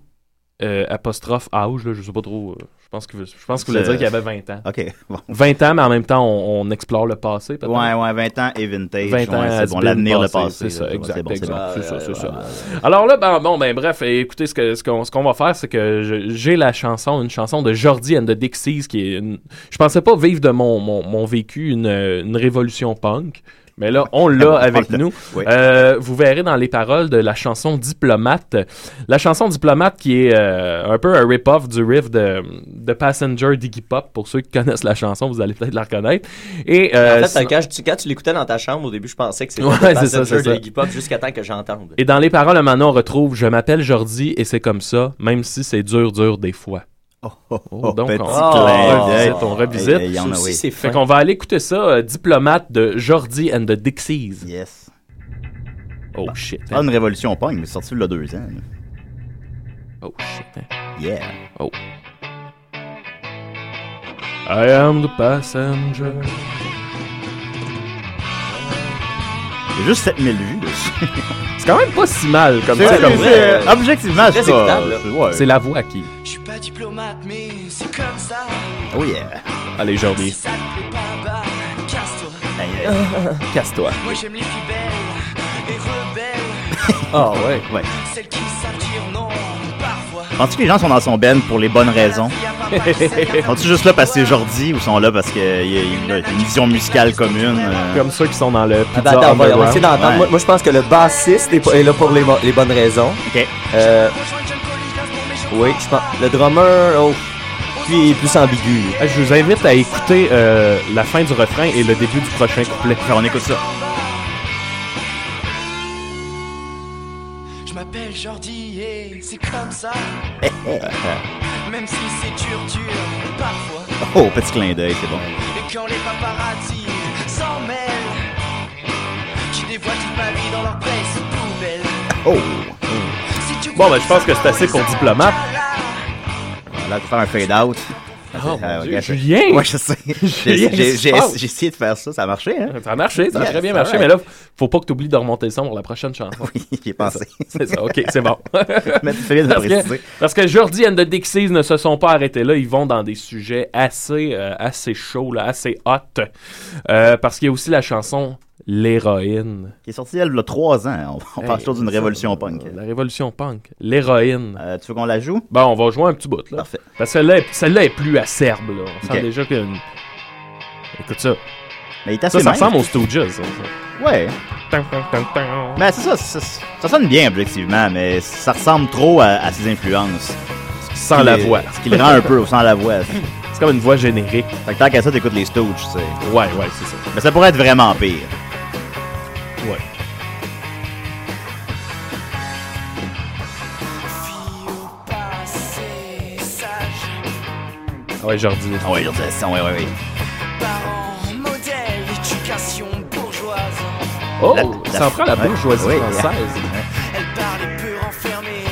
euh, apostrophe âge, là, je sais pas trop. euh, je pense que je pense qu'il voulait C'est- dire qu'il y avait 20 ans. OK, bon. 20 ans, mais en même temps, on, on explore le passé. Ouais, ouais, 20 ans et vintage. 20 ans, ouais, has c'est bon, been l'avenir, le passé. C'est ça, exact. C'est bon, ça, c'est ça. Alors là, ben, bon, ben bref, écoutez, ce qu'on ce qu'on va faire, c'est que j'ai la chanson, une chanson de Jordi and the Dixies, qui est une... Je pensais pas vivre de mon, mon, mon vécu une, une révolution punk. Mais là, on l'a avec nous. Oui. Euh, vous verrez dans les paroles de la chanson Diplomate. La chanson Diplomate qui est euh, un peu un rip-off du riff de, de Passenger d'Iggy Pop. Pour ceux qui connaissent la chanson, vous allez peut-être la reconnaître. Et, euh, en fait, quand, tu, quand tu l'écoutais dans ta chambre, au début, je pensais que c'était Ouais, Passenger c'est ça. de Iggy Pop jusqu'à temps que j'entende. Et dans les paroles, maintenant, on retrouve Je m'appelle Jordi et c'est comme ça, même si c'est dur, dur des fois. Oh, donc, petit on, clin on revisite, on revisite. Y en a, oui. Fait fin. qu'on va aller écouter ça, euh, Diplomate de Jordi and the Dixies. Yes. Oh shit. Pas hein. une révolution punk, mais sorti il y a deux ans. là. Oh shit. hein. Yeah. Oh. I am the passenger. Il y a juste 7000 vues dessus. [LAUGHS] C'est quand même pas si mal comme ça. comme c'est- Objectivement, Très c'est pas. c'est- la voix qui. Je suis pas diplomate, mais c'est comme ça. Oh yeah. Allez, Jordi. Bah, [LAUGHS] casse-toi. Moi j'aime les filles belles et rebelles. [LAUGHS] Ah ouais. Ouais. Celles qui savent dire non. Penses-tu que les gens sont dans son ben pour les bonnes raisons? [LAUGHS] Sont-ils juste là parce que c'est Jordi ou sont là parce qu'il y a il y a une vision musicale commune? euh? Comme ceux qui sont dans le Attends, Pizza attends, on va, on va Underground. essayer d'entendre. Ouais. Moi, moi, je pense que le bassiste est, est là pour les, bonnes raisons. Ok. Euh, oui, je pense. Le drummer, oh, est plus ambigu. Ah, Je vous invite à écouter euh, la fin du refrain et le début du prochain couplet. On écoute ça. Je m'appelle Jordi comme ça. [LAUGHS] Même si c'est dur, dur, parfois. Oh, petit clin d'œil, c'est bon. Et quand les paparazzi s'en mêlent, je dévoile toute ma vie dans leur presse poubelle. Oh! Si tu Bon, ben, je pense que c'est assez pour Diplomate. Là, tu fais un fade-out. Oh, Ah, Dieu, Julien! [LAUGHS] Ouais, je sais. [LAUGHS] J'ai essayé de faire ça, ça a marché, hein? Ça a marché, ça a Yes, très bien marché, right. mais là, faut pas que tu oublies de remonter le son pour la prochaine chanson. Oui, j'y ai pensé. C'est ça, ok, c'est bon. [LAUGHS] Mais tu fais bien de parce, préciser. que, parce que Jordi and the Dixies ne se sont pas arrêtés là, ils vont dans des sujets assez, euh, assez chauds, là, assez hot. Euh, parce qu'il y a aussi la chanson L'héroïne. Qui est sorti, elle, il y a trois ans. On, on parle toujours d'une ça, révolution punk. La révolution punk. L'héroïne. Euh, tu veux qu'on la joue? Bon, on va jouer un petit bout, là. Parfait. Parce que celle-là est, celle-là est plus acerbe, là. On sent déjà qu'il y a une... Écoute ça. Mais il est Ça, assez ça mince. ressemble aux Stooges, ça. ça. Ouais. Mais c'est ça, ça, ça sonne bien objectivement, mais ça ressemble trop à, à ses influences. Sans Ce qui la voix. Ce qui le rend un peu sans la voix. C'est comme une voix générique. Fait que tant qu'à ça, t'écoutes les Stooges, tu sais. Ouais, ouais, c'est ça. Mais ça pourrait être vraiment pire. Ouais. Ah ouais, Jordi. Ah ouais, ça, ouais, ouais, ouais. Parents, modèle, éducation bourgeoise. Oh, La- ça en prend la ouais. bourgeoisie Oui, française. Elle parle et peu renfermée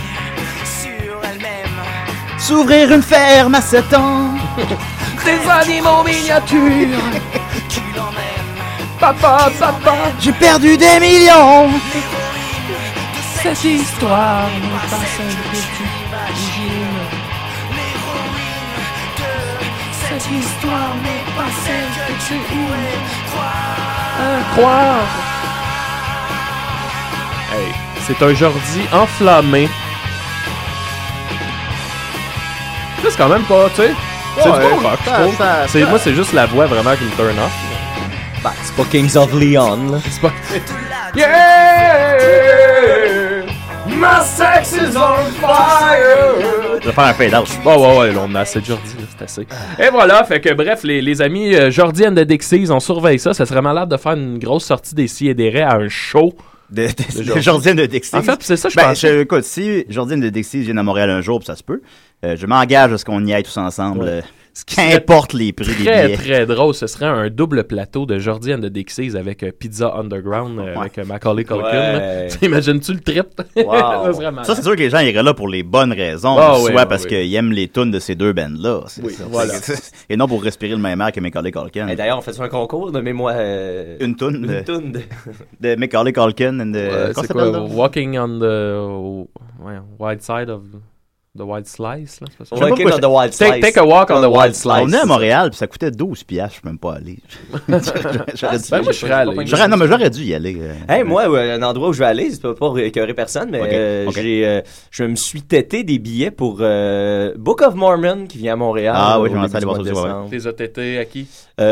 sur elle-même. S'ouvrir une ferme à 7 ans. Des animaux miniatures. [LAUGHS] Papa, papa, J'ai perdu des millions. cette histoire n'est pas celle que tu imagines. L'héroïne de cette histoire n'est pas celle que tu croire. croire. Hey, c'est un Jordi enflammé. C'est quand même pas, tu sais. C'est Ouais, du bon rock, je trouve. Moi, c'est juste la voix vraiment qui me turn off. Bah, c'est pas Kings of Leon, là. C'est pas. Yeah! My sex is on fire! Je vais faire un fade-out. Bon, ouais, ouais, là, on a assez de Jordi, là, c'est assez. Et voilà, fait que bref, les, les amis euh, Jordi and the Dixies, on surveille ça. Ça serait malade de faire une grosse sortie des si et des raies à un show De, de, De de Jordi. Jordienne de Dixie. En fait, c'est ça, je ben, pensais. écoute, si Jordienne de Dixie vient à Montréal un jour, puis ça se peut, euh, je m'engage à ce qu'on y aille tous ensemble. Ouais. euh, Ce qui serait Qu'importe les prix des Très, billets. très drôle. Ce serait un double plateau de Jordi and the Dixies avec euh, Pizza Underground, euh, avec euh, Macaulay Culkin. Ouais. [LAUGHS] Imagines-tu le trip? [LAUGHS] ça c'est sûr que les gens iraient là pour les bonnes raisons. Ah, soit oui, ah, parce oui. qu'ils aiment les tunes de ces deux bands-là. c'est Oui, voilà. [LAUGHS] Et non pour respirer le même air que Macaulay Culkin. Et d'ailleurs, on fait un concours, nommez-moi. euh, Une tune de, Une toune de. de Macaulay Culkin. And the, Ouais, c'est quoi? Walking on the ouais, wild side of the wild slice. Là? Je on the wild Take- slice. take a walk on the wild slice. On est à Montréal, puis ça coûtait 12 piastres, je peux même pas aller. [LAUGHS] J'aurais dû- Ben, moi, je serais allé. J'aurais- non, mais j'aurais dû y aller. euh. Hey, moi, ouais, un endroit où je vais aller, c'est pas pour écœurer personne, mais euh, j'ai, euh, je me suis tété des billets pour euh, Book of Mormon qui vient à Montréal. Ah oui, début ça aller du voir ça aussi. Les OTT à qui?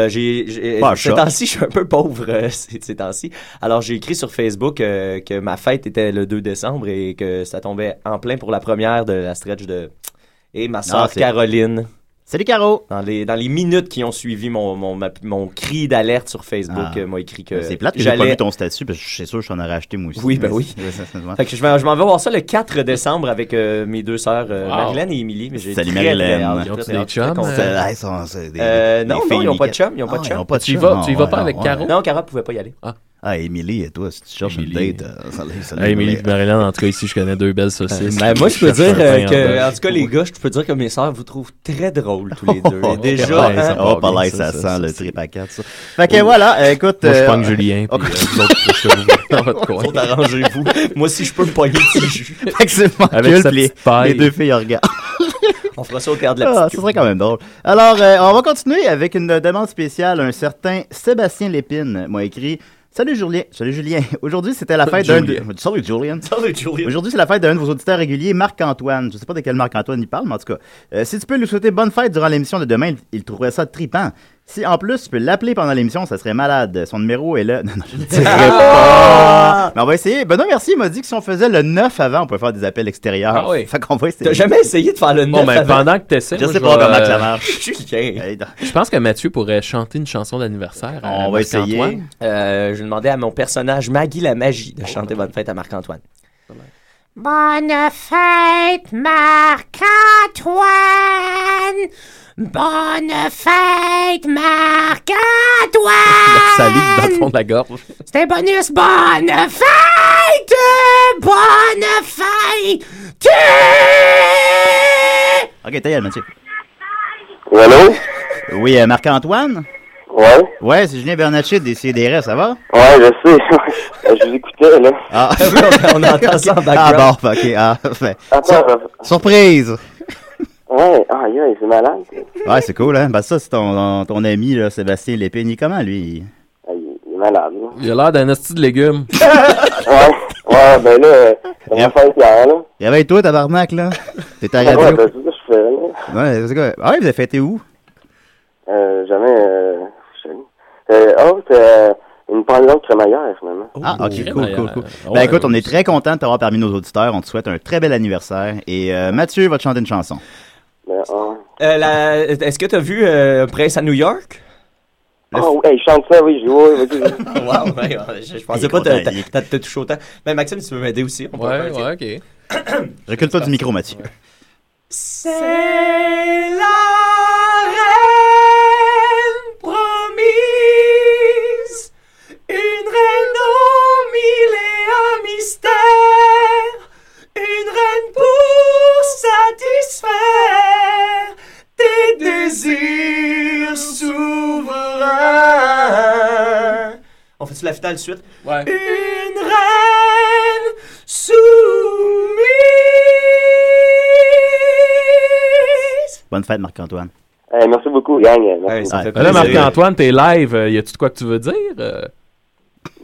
J'ai, ces temps-ci, je suis un peu pauvre [LAUGHS] ces, temps-ci. Alors, j'ai écrit sur Facebook que ma fête était le 2 décembre et que ça tombait en plein pour la première de la de... Et ma soeur Caroline, Salut, Caro! dans les, dans les minutes qui ont suivi mon, mon, ma- mon cri d'alerte sur Facebook, Ah. euh, m'a écrit que C'est plate que j'ai pas vu ton statut, parce que je suis sûr que je t'en aurais acheté moi aussi. Oui, ben oui. Fait que je vais- je m'en vais voir ça le 4 décembre avec euh, mes deux sœurs, euh, Wow. Marilyn et Émilie. Mais Salut, Marilyn. Ils ont des chums, Euh, Euh, non, non, ils ont pas de nickel. chum, ils ont pas de Ah, chum. Ils ont pas de Tu y vas- pas avec. Caro? Non, Cara pouvait pas y aller. Ah, Émilie, et toi, si tu cherches une Émilie. date, euh, salut. Hey, Émilie et Marilyn, en tout cas, ici, je connais deux belles saucisses. Ben, moi, je peux dire euh, que, en tout cas, les gars, je peux dire que mes sœurs vous trouvent très drôles tous les deux. Et Oh, déjà, ouais, hein, ça, oh, là, ça, ça, ça, sent le ça, trip à quatre, ça. Fait que voilà, euh, écoute. Moi, je euh, pogne Julien, puis euh, [LAUGHS] vous autres, je arrangez-vous. moi, si je peux me pogner le petit jus. Fait que c'est mon les, deux filles regardent. On fera ça au théâtre de la Ah, petite ça serait quand même drôle. Alors, euh, on va continuer avec une demande spéciale. Un certain Sébastien Lépine m'a écrit Salut Julien. Salut Julien. [LAUGHS] Aujourd'hui, c'était la fête d'un. de- Julien. Salut Julien. Salut, Julia. Aujourd'hui, c'est la fête d'un de vos auditeurs réguliers, Marc-Antoine. Je sais pas de quel Marc-Antoine il parle, mais en tout cas. euh, si tu peux lui souhaiter bonne fête durant l'émission de demain, il, il trouverait ça tripant. Si en plus tu peux l'appeler pendant l'émission, ça serait malade. Son numéro est là. [LAUGHS] Non, non, je ne le dirai pas. Mais on va essayer. Benoît Mercier m'a dit que si on faisait le 9 avant, on pouvait faire des appels extérieurs. Ah oui. Fait qu'on va essayer. T'as jamais essayé de faire le 9 Bon, ben, avant? pendant que t'essaies, Je moi, sais je pas vais, comment que euh, ça marche. [LAUGHS] Julien. Hey, non. Je pense que Mathieu pourrait chanter une chanson d'anniversaire. à On va essayer. Euh, je demandais à mon personnage Maggie la magie de chanter Bonne fête à Marc-Antoine. Bonne fête, Marc-Antoine! Bonne fête, Marc-Antoine! La [LAUGHS] salive dans le fond de la gorge. C'était un bonus. Bonne fête! Bonne fête! Ok, ta gueule, Mathieu. Oui, allô? Oui, euh, Marc-Antoine? Ouais? Ouais, c'est Julien Bernatchez des CDR, ça va? Ouais, je sais. [LAUGHS] je vous écoutais, là. Ah, [LAUGHS] on entend ça en ah bon, ok. Ah, fait. Attends, euh, Surprise! Ouais, ah, yeah, c'est malade. Ouais, c'est cool, hein? Ben, ça, c'est ton, ton ami, là, Sébastien Lépine. Il est comment, lui? Il, il est malade, là. Il a l'air d'un hostie de légumes. [LAUGHS] Ouais, ouais, ben là, euh, ça va faire hier, là. Réveille-toi, tabarnak, là? T'es à la Ouais, radio? ben, c'est ça que je fais, là. Ouais, c'est quoi? Ah ouais, vous avez fêté où? Euh, jamais, euh, je sais pas. Euh, oh, c'est euh, une pendaison de crémaillère, finalement. Ah, ok, cool, cool, cool. ouais, Ben écoute, on ouais. est très content de t'avoir parmi nos auditeurs. On te souhaite un très bel anniversaire. Et euh, Mathieu va te chanter une chanson. Ben, ah. Euh, Est-ce que t'as vu euh, Prince à New York? Ah, oui, hey, chante ça, oui, je oui, [LAUGHS] wow, ouais, ouais, je, pensais pas que t'as- touché autant. Ben Maxime, tu peux m'aider aussi. on peut Ouais, ok. Recule-toi du micro, Mathieu. C'est la la finale de suite? Ouais. Une reine soumise. Bonne fête, Marc-Antoine. Hey, merci beaucoup, gang. Merci ça beaucoup. Ben là. Marc-Antoine, t'es live. euh, Y a-tu de quoi que tu veux dire? Euh,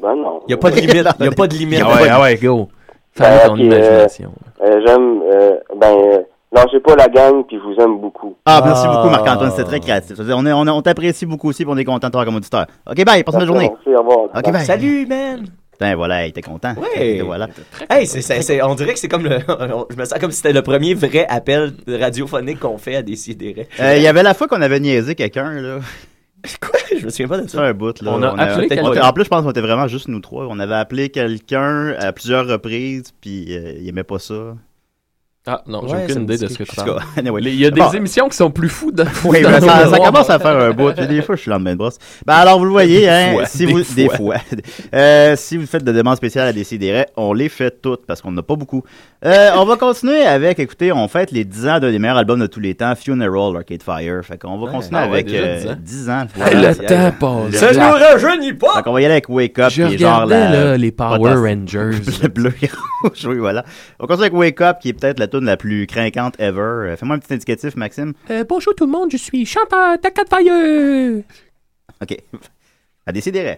Ben non. Il n'y a pas de limite. [LAUGHS] Y a pas de limite. Ah ouais, ah ouais, go. Fais Ben, ton ok, imagination. Euh, j'aime, euh, ben, euh, lâchez pas la gang, puis je vous aime beaucoup. Ah, merci Ah. beaucoup, Marc-Antoine. C'était très créatif. Veut dire, On, est- on, est- on t'apprécie beaucoup aussi, puis on est content de t'avoir comme auditeur. Ok, bye, passe une journée. Merci, au revoir. Ok, bye. Salut, man! Putain, voilà, il était content. Ouais. Et voilà. Hey, c'est, c'est, c'est- on dirait que c'est comme le. [LAUGHS] Je me sens comme si c'était le premier vrai appel radiophonique qu'on fait à des sidérés. Euh, Il y avait la fois qu'on avait niaisé quelqu'un, là. [LAUGHS] Quoi? Je me souviens pas de ça. un bout, là. On a appelé. En plus, je pense qu'on était vraiment juste nous trois. On avait appelé quelqu'un à plusieurs reprises, puis euh, il aimait pas ça. Ah non, j'ai Ouais, aucune idée de ce que tu parles. [LAUGHS] Anyway. Il y a des Bon. émissions qui sont plus fous de Oui, ben, ça, ça commence à faire un bout. Puis des fois, je suis lendemain de brosse. Ben, alors, vous le voyez, hein, fois, si des vous, des fois. fois. [LAUGHS] Euh, si vous faites de demandes spéciales à Décideret, on les fait toutes parce qu'on n'a pas beaucoup. Euh, on va continuer avec, écoutez, on fête les 10 ans d'un des meilleurs albums de tous les temps, Funeral, Arcade Fire. Fait qu'on va Ouais. continuer Ah ouais, avec déjà euh, 10 ans. 10 ans. Hey, le temps passe. Ça nous rajeunit pas! Fait qu'on va y aller avec Wake Up. Je qui est genre la- là, les Power Rangers. [LAUGHS] le bleu et rouge, oui, voilà. On continue avec Wake Up, qui est peut-être la tune la plus craquante ever. Euh, Fais-moi un petit indicatif, Maxime. Euh, bonjour tout le monde, je suis chanteur d'Arcade Fire. OK. [LAUGHS] À décider.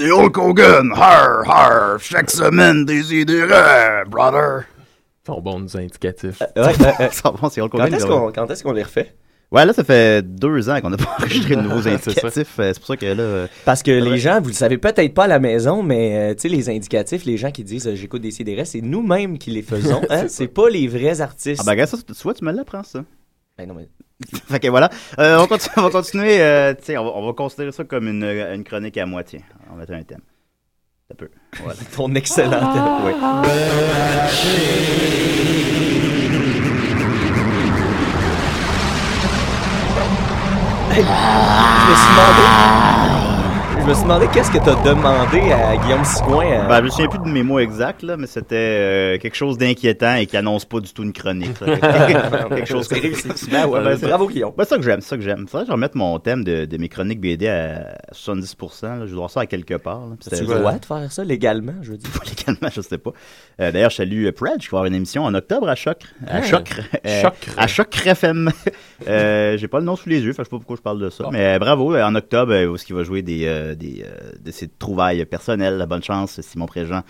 C'est Hulk Hogan. Har, har. Chaque semaine, des idées, brother. Ils sont bons, nos indicatifs. Ouais, [LAUGHS] ouais, ouais. Ils sont bons, c'est Hulk Quand Hogan. est-ce qu'on quand est-ce qu'on les refait? Ouais, là, ça fait deux ans qu'on n'a pas [LAUGHS] enregistré de nouveaux [LAUGHS] indicatifs. Euh, C'est pour ça que là. euh, Parce que les gens, vous le savez peut-être pas à la maison, mais euh, tu sais, les indicatifs, les gens qui disent euh, j'écoute des CDR, c'est nous-mêmes qui les faisons. hein? c'est pas les vrais artistes. Ah, ben, regarde ça, tu vois, tu me l'apprends, ça. Ben non, mais- [LAUGHS] fait que voilà. Euh, on, continue, on va continuer. euh, on va, on va considérer ça comme une, une chronique à moitié. On va mettre un thème. Ça peut. Voilà. [LAUGHS] Ton excellent thème. Oui. Hey, je me suis demandé. Je me suis demandé qu'est-ce que t'as demandé à Guillaume Sigouin. euh, Ben, je me souviens plus de mes mots exacts, là, mais c'était euh, quelque chose d'inquiétant et qui annonce pas du tout une chronique. là. [LAUGHS] quelque chose réussi. Ben ouais, ben, Bravo, Guillaume. Ben, c'est ça que j'aime, c'est ça que j'aime. Faudrait que je remette mon thème de, de mes chroniques BD à 70%. là. Je dois avoir ça à quelque part. Tu droit de faire ça légalement, je veux dire? [LAUGHS] Pas légalement, je sais pas. Euh, D'ailleurs, je salue euh, Pradge qui va avoir une émission en octobre à Choc. À Ah. Choc. euh, Chocre. à Choc FM. euh, J'ai pas le nom sous les yeux, je sais pas pourquoi je parle de ça. Mais bravo, en octobre, où est-ce qu'il va jouer des, euh, des, euh, de ses trouvailles personnelles. Bonne chance, Simon Préjean.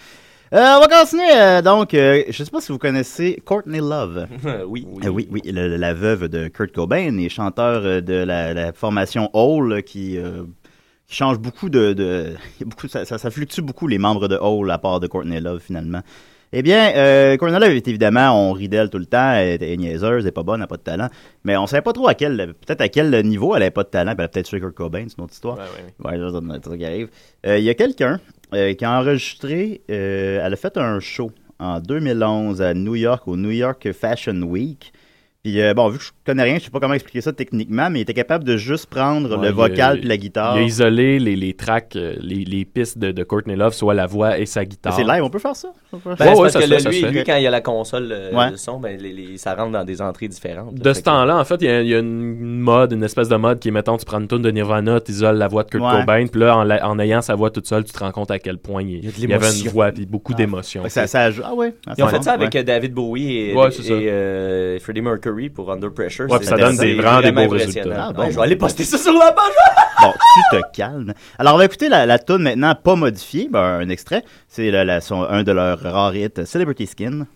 Euh, on va continuer, euh, donc, euh, je sais pas si vous connaissez Courtney Love. [LAUGHS] oui. Euh, oui, oui, le- la veuve de Kurt Cobain et chanteur euh, de la, la formation Hole euh, qui, euh, qui change beaucoup de... [LAUGHS] beaucoup, ça, ça, ça fluctue beaucoup les membres de Hole à part de Courtney Love finalement. Eh bien, euh, est évidemment, on rit d'elle tout le temps, elle est niaiseuse, elle est pas bonne, elle n'a pas de talent, mais on savait pas trop à quel, peut-être à quel niveau elle avait pas de talent, elle a peut-être Kurt Cobain, c'est une autre histoire. Ouais, ça, ça, c'est ça qui arrive. Euh, Il y a quelqu'un euh, qui a enregistré, euh, elle a fait un show en 2011 à New York, au New York Fashion Week. Puis euh, bon, vu que je connais rien, je sais pas comment expliquer ça techniquement, mais il était capable de juste prendre Ouais, le vocal a- puis la guitare. Il a isolé les, les tracks, euh, les, les pistes de, de Courtney Love, soit la voix et sa guitare. C'est live, on peut faire ça? Ben, Ouais, c'est ouais, parce ça que fait, lui, lui, quand il y a la console euh, Ouais. de son, ben, les, les- ça rentre dans des entrées différentes. De ce temps-là, en fait, il y, a- il y a une mode, une espèce de mode qui est, mettons, tu prends une tune de Nirvana, tu isoles la voix de Kurt Ouais. Cobain, puis là, en, la- en ayant sa voix toute seule, tu te rends compte à quel point il, y il y avait une voix puis beaucoup Ah. d'émotion. Fait que ça, ça joue- Ah ouais. Ils ont c'est fait ça avec ouais. euh, David Bowie et, euh, Freddie Mercury pour Under Pressure. Ouais, ça donne des- vraiment des beaux résultats. Ah, bon? Ouais, je vais aller poster ça sur la page. Bon, [LAUGHS] tu te calmes. Alors, on va écouter la, la tune maintenant pas modifiée, ben, un extrait. C'est la- la- son- un de leurs rares hits, Celebrity Skin.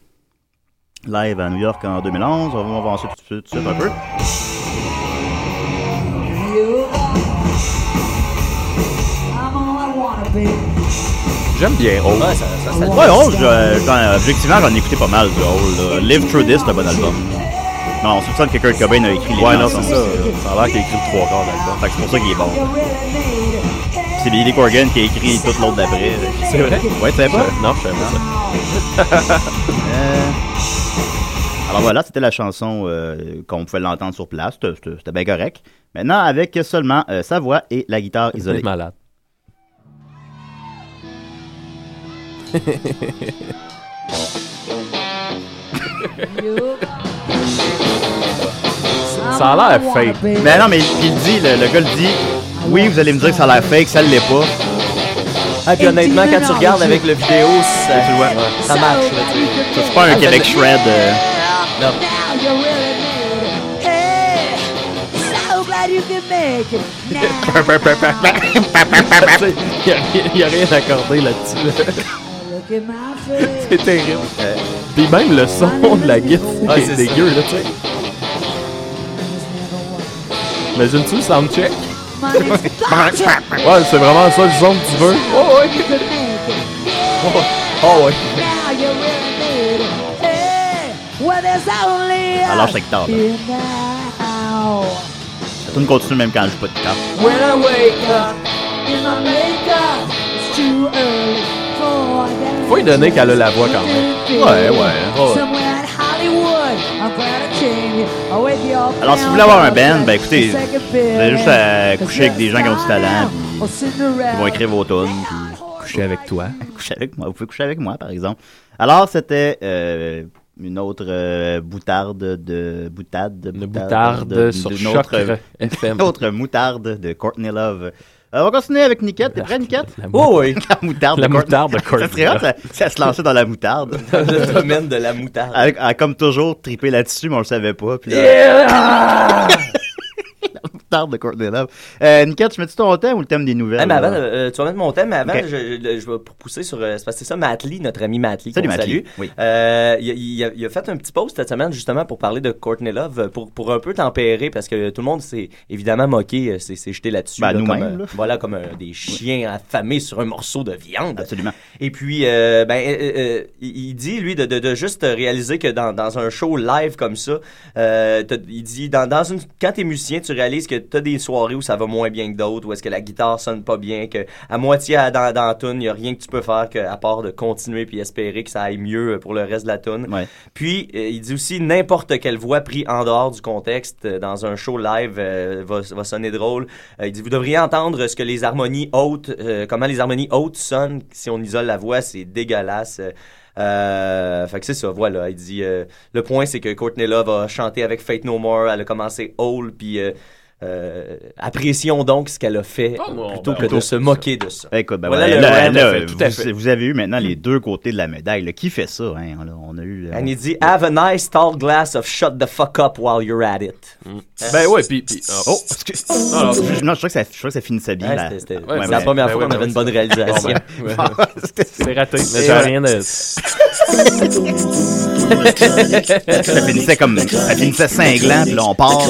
Live à New York en 2011. On va, ensuite tout de suite, un peu. J'aime bien Hole. Ouais, ça, ça, ça- Ouais, Hole, je- objectivement, j'en ai écouté pas mal de Hole. là. Live Through This, c'est un bon album. Non, on soupçonne que Kurt Cobain a écrit les Ouais, non, c'est ça. Ça a l'air qu'il a écrit le trois quarts d'album. Fait que c'est pour ça qu'il est bon. C'est Billy Corgan qui a écrit tout l'autre d'après. C'est vrai? Ouais, tu savais pas? Non, je savais pas ça. Euh, Alors voilà, c'était la chanson euh, qu'on pouvait l'entendre sur place. C'était- C'était c'était bien correct. Maintenant, avec seulement euh, sa voix et la guitare isolée. malade. [LAUGHS] [LAUGHS] Ça a l'air fake. Mais non, mais il il dit, le, le gars le dit, oui, vous allez me dire que ça a l'air fake, ça l'est pas. Ah, puis honnêtement, quand tu regardes avec le vidéo, ça, Tu vois. ça marche. Là, tu sais. C'est pas un Ah, Québec shred. euh, Non. Il n'y a, rien accordé là-dessus. [LAUGHS] C'est terrible. Puis même le son de la guitare Ah, est c'est dégueu, là, tu sais. Imagine-tu le soundcheck? Ouais, c'est vraiment ça le son que tu veux. Oh, ouais. Oh, ouais. Only Ah, lâche la guitare. La tune continue même quand je joue pas de guitare. When I wake up in my makeup, it's too early for that. Faut lui donner qu'elle a la voix quand même. Ouais, ouais. ouais. Alors, si vous voulez avoir un band, ben écoutez, vous avez juste à coucher avec des gens qui ont du talent, puis ils vont écrire vos tunes, puis Coucher avec toi. [LAUGHS] coucher avec moi. Vous pouvez coucher avec moi, par exemple. Alors, c'était euh, une autre euh, boutarde de boutade, Une boutarde sur Choc autre, FM. [LAUGHS] une autre moutarde de Courtney Love. Euh, on va continuer avec Niquette. T'es prêt, Niquette? La, Oh, oui. La moutarde la de moutarde de Ça Courtney serait hot, ça, ça se lançait dans la moutarde. [LAUGHS] Dans le domaine de la moutarde. Elle, elle a comme toujours trippé là-dessus, mais on le savait pas. Puis là, la tarde de Courtney Love. Euh, tu mets-tu ton thème ou le thème des nouvelles? Ah, mais avant, là? euh, tu vas mettre mon thème, mais avant, je, je, je vais pousser sur. euh, c'est parce que c'est ça, Matt Lee, notre ami Matt Lee. Salut, salue. Oui. Euh, il, a- il a, il a fait un petit post cette semaine, justement, pour parler de Courtney Love, euh, pour, pour un peu tempérer, parce que tout le monde s'est évidemment moqué, euh, s'est jeté là-dessus. Ben, là, nous-mêmes, euh, là. Voilà, comme euh, des chiens affamés sur un morceau de viande. Absolument. Et puis, euh, ben, euh, euh, il dit, lui, de, de, de juste réaliser que dans, dans un show live comme ça, euh, il dit, dans, dans une, quand t'es musicien, tu réalises que t'as des soirées où ça va moins bien que d'autres, où est-ce que la guitare sonne pas bien, que à moitié à- dans, dans la tune, il y a rien que tu peux faire que, à part de continuer puis espérer que ça aille mieux pour le reste de la tune. Puis, euh, il dit aussi, n'importe quelle voix prise en dehors du contexte, euh, dans un show live, euh, va, va sonner drôle. Il dit, vous devriez entendre ce que les harmonies hautes, comment les harmonies hautes sonnent si on isole la voix, c'est dégueulasse. Euh, fait que c'est ça, voilà. Il dit euh, le point c'est que Courtney Love a chanté avec Fate No More, elle a commencé Hole, puis euh, euh, apprécions donc ce qu'elle a fait plutôt ben, que de se moquer de ça. Écoute, ben Voilà voilà, le là, fait, tout à vous, fait. vous avez eu maintenant les deux côtés de la médaille. là. Qui fait ça? Hein? On a eu. euh, And il dit Have a nice tall glass of shut the fuck up while you're at it. Ben ouais, puis. puis- Oh, excuse. Non, je, non, je crois que ça, je crois que ça finissait bien. Ouais, c'était- Ouais, c'est mais- la première ben fois ouais, qu'on ben avait ouais, une bonne ça- réalisation. Bon, ben, [LAUGHS] ouais. C'est raté, mais voilà. rien de. ça finissait comme. Ça finissait cinglant, puis là, on part.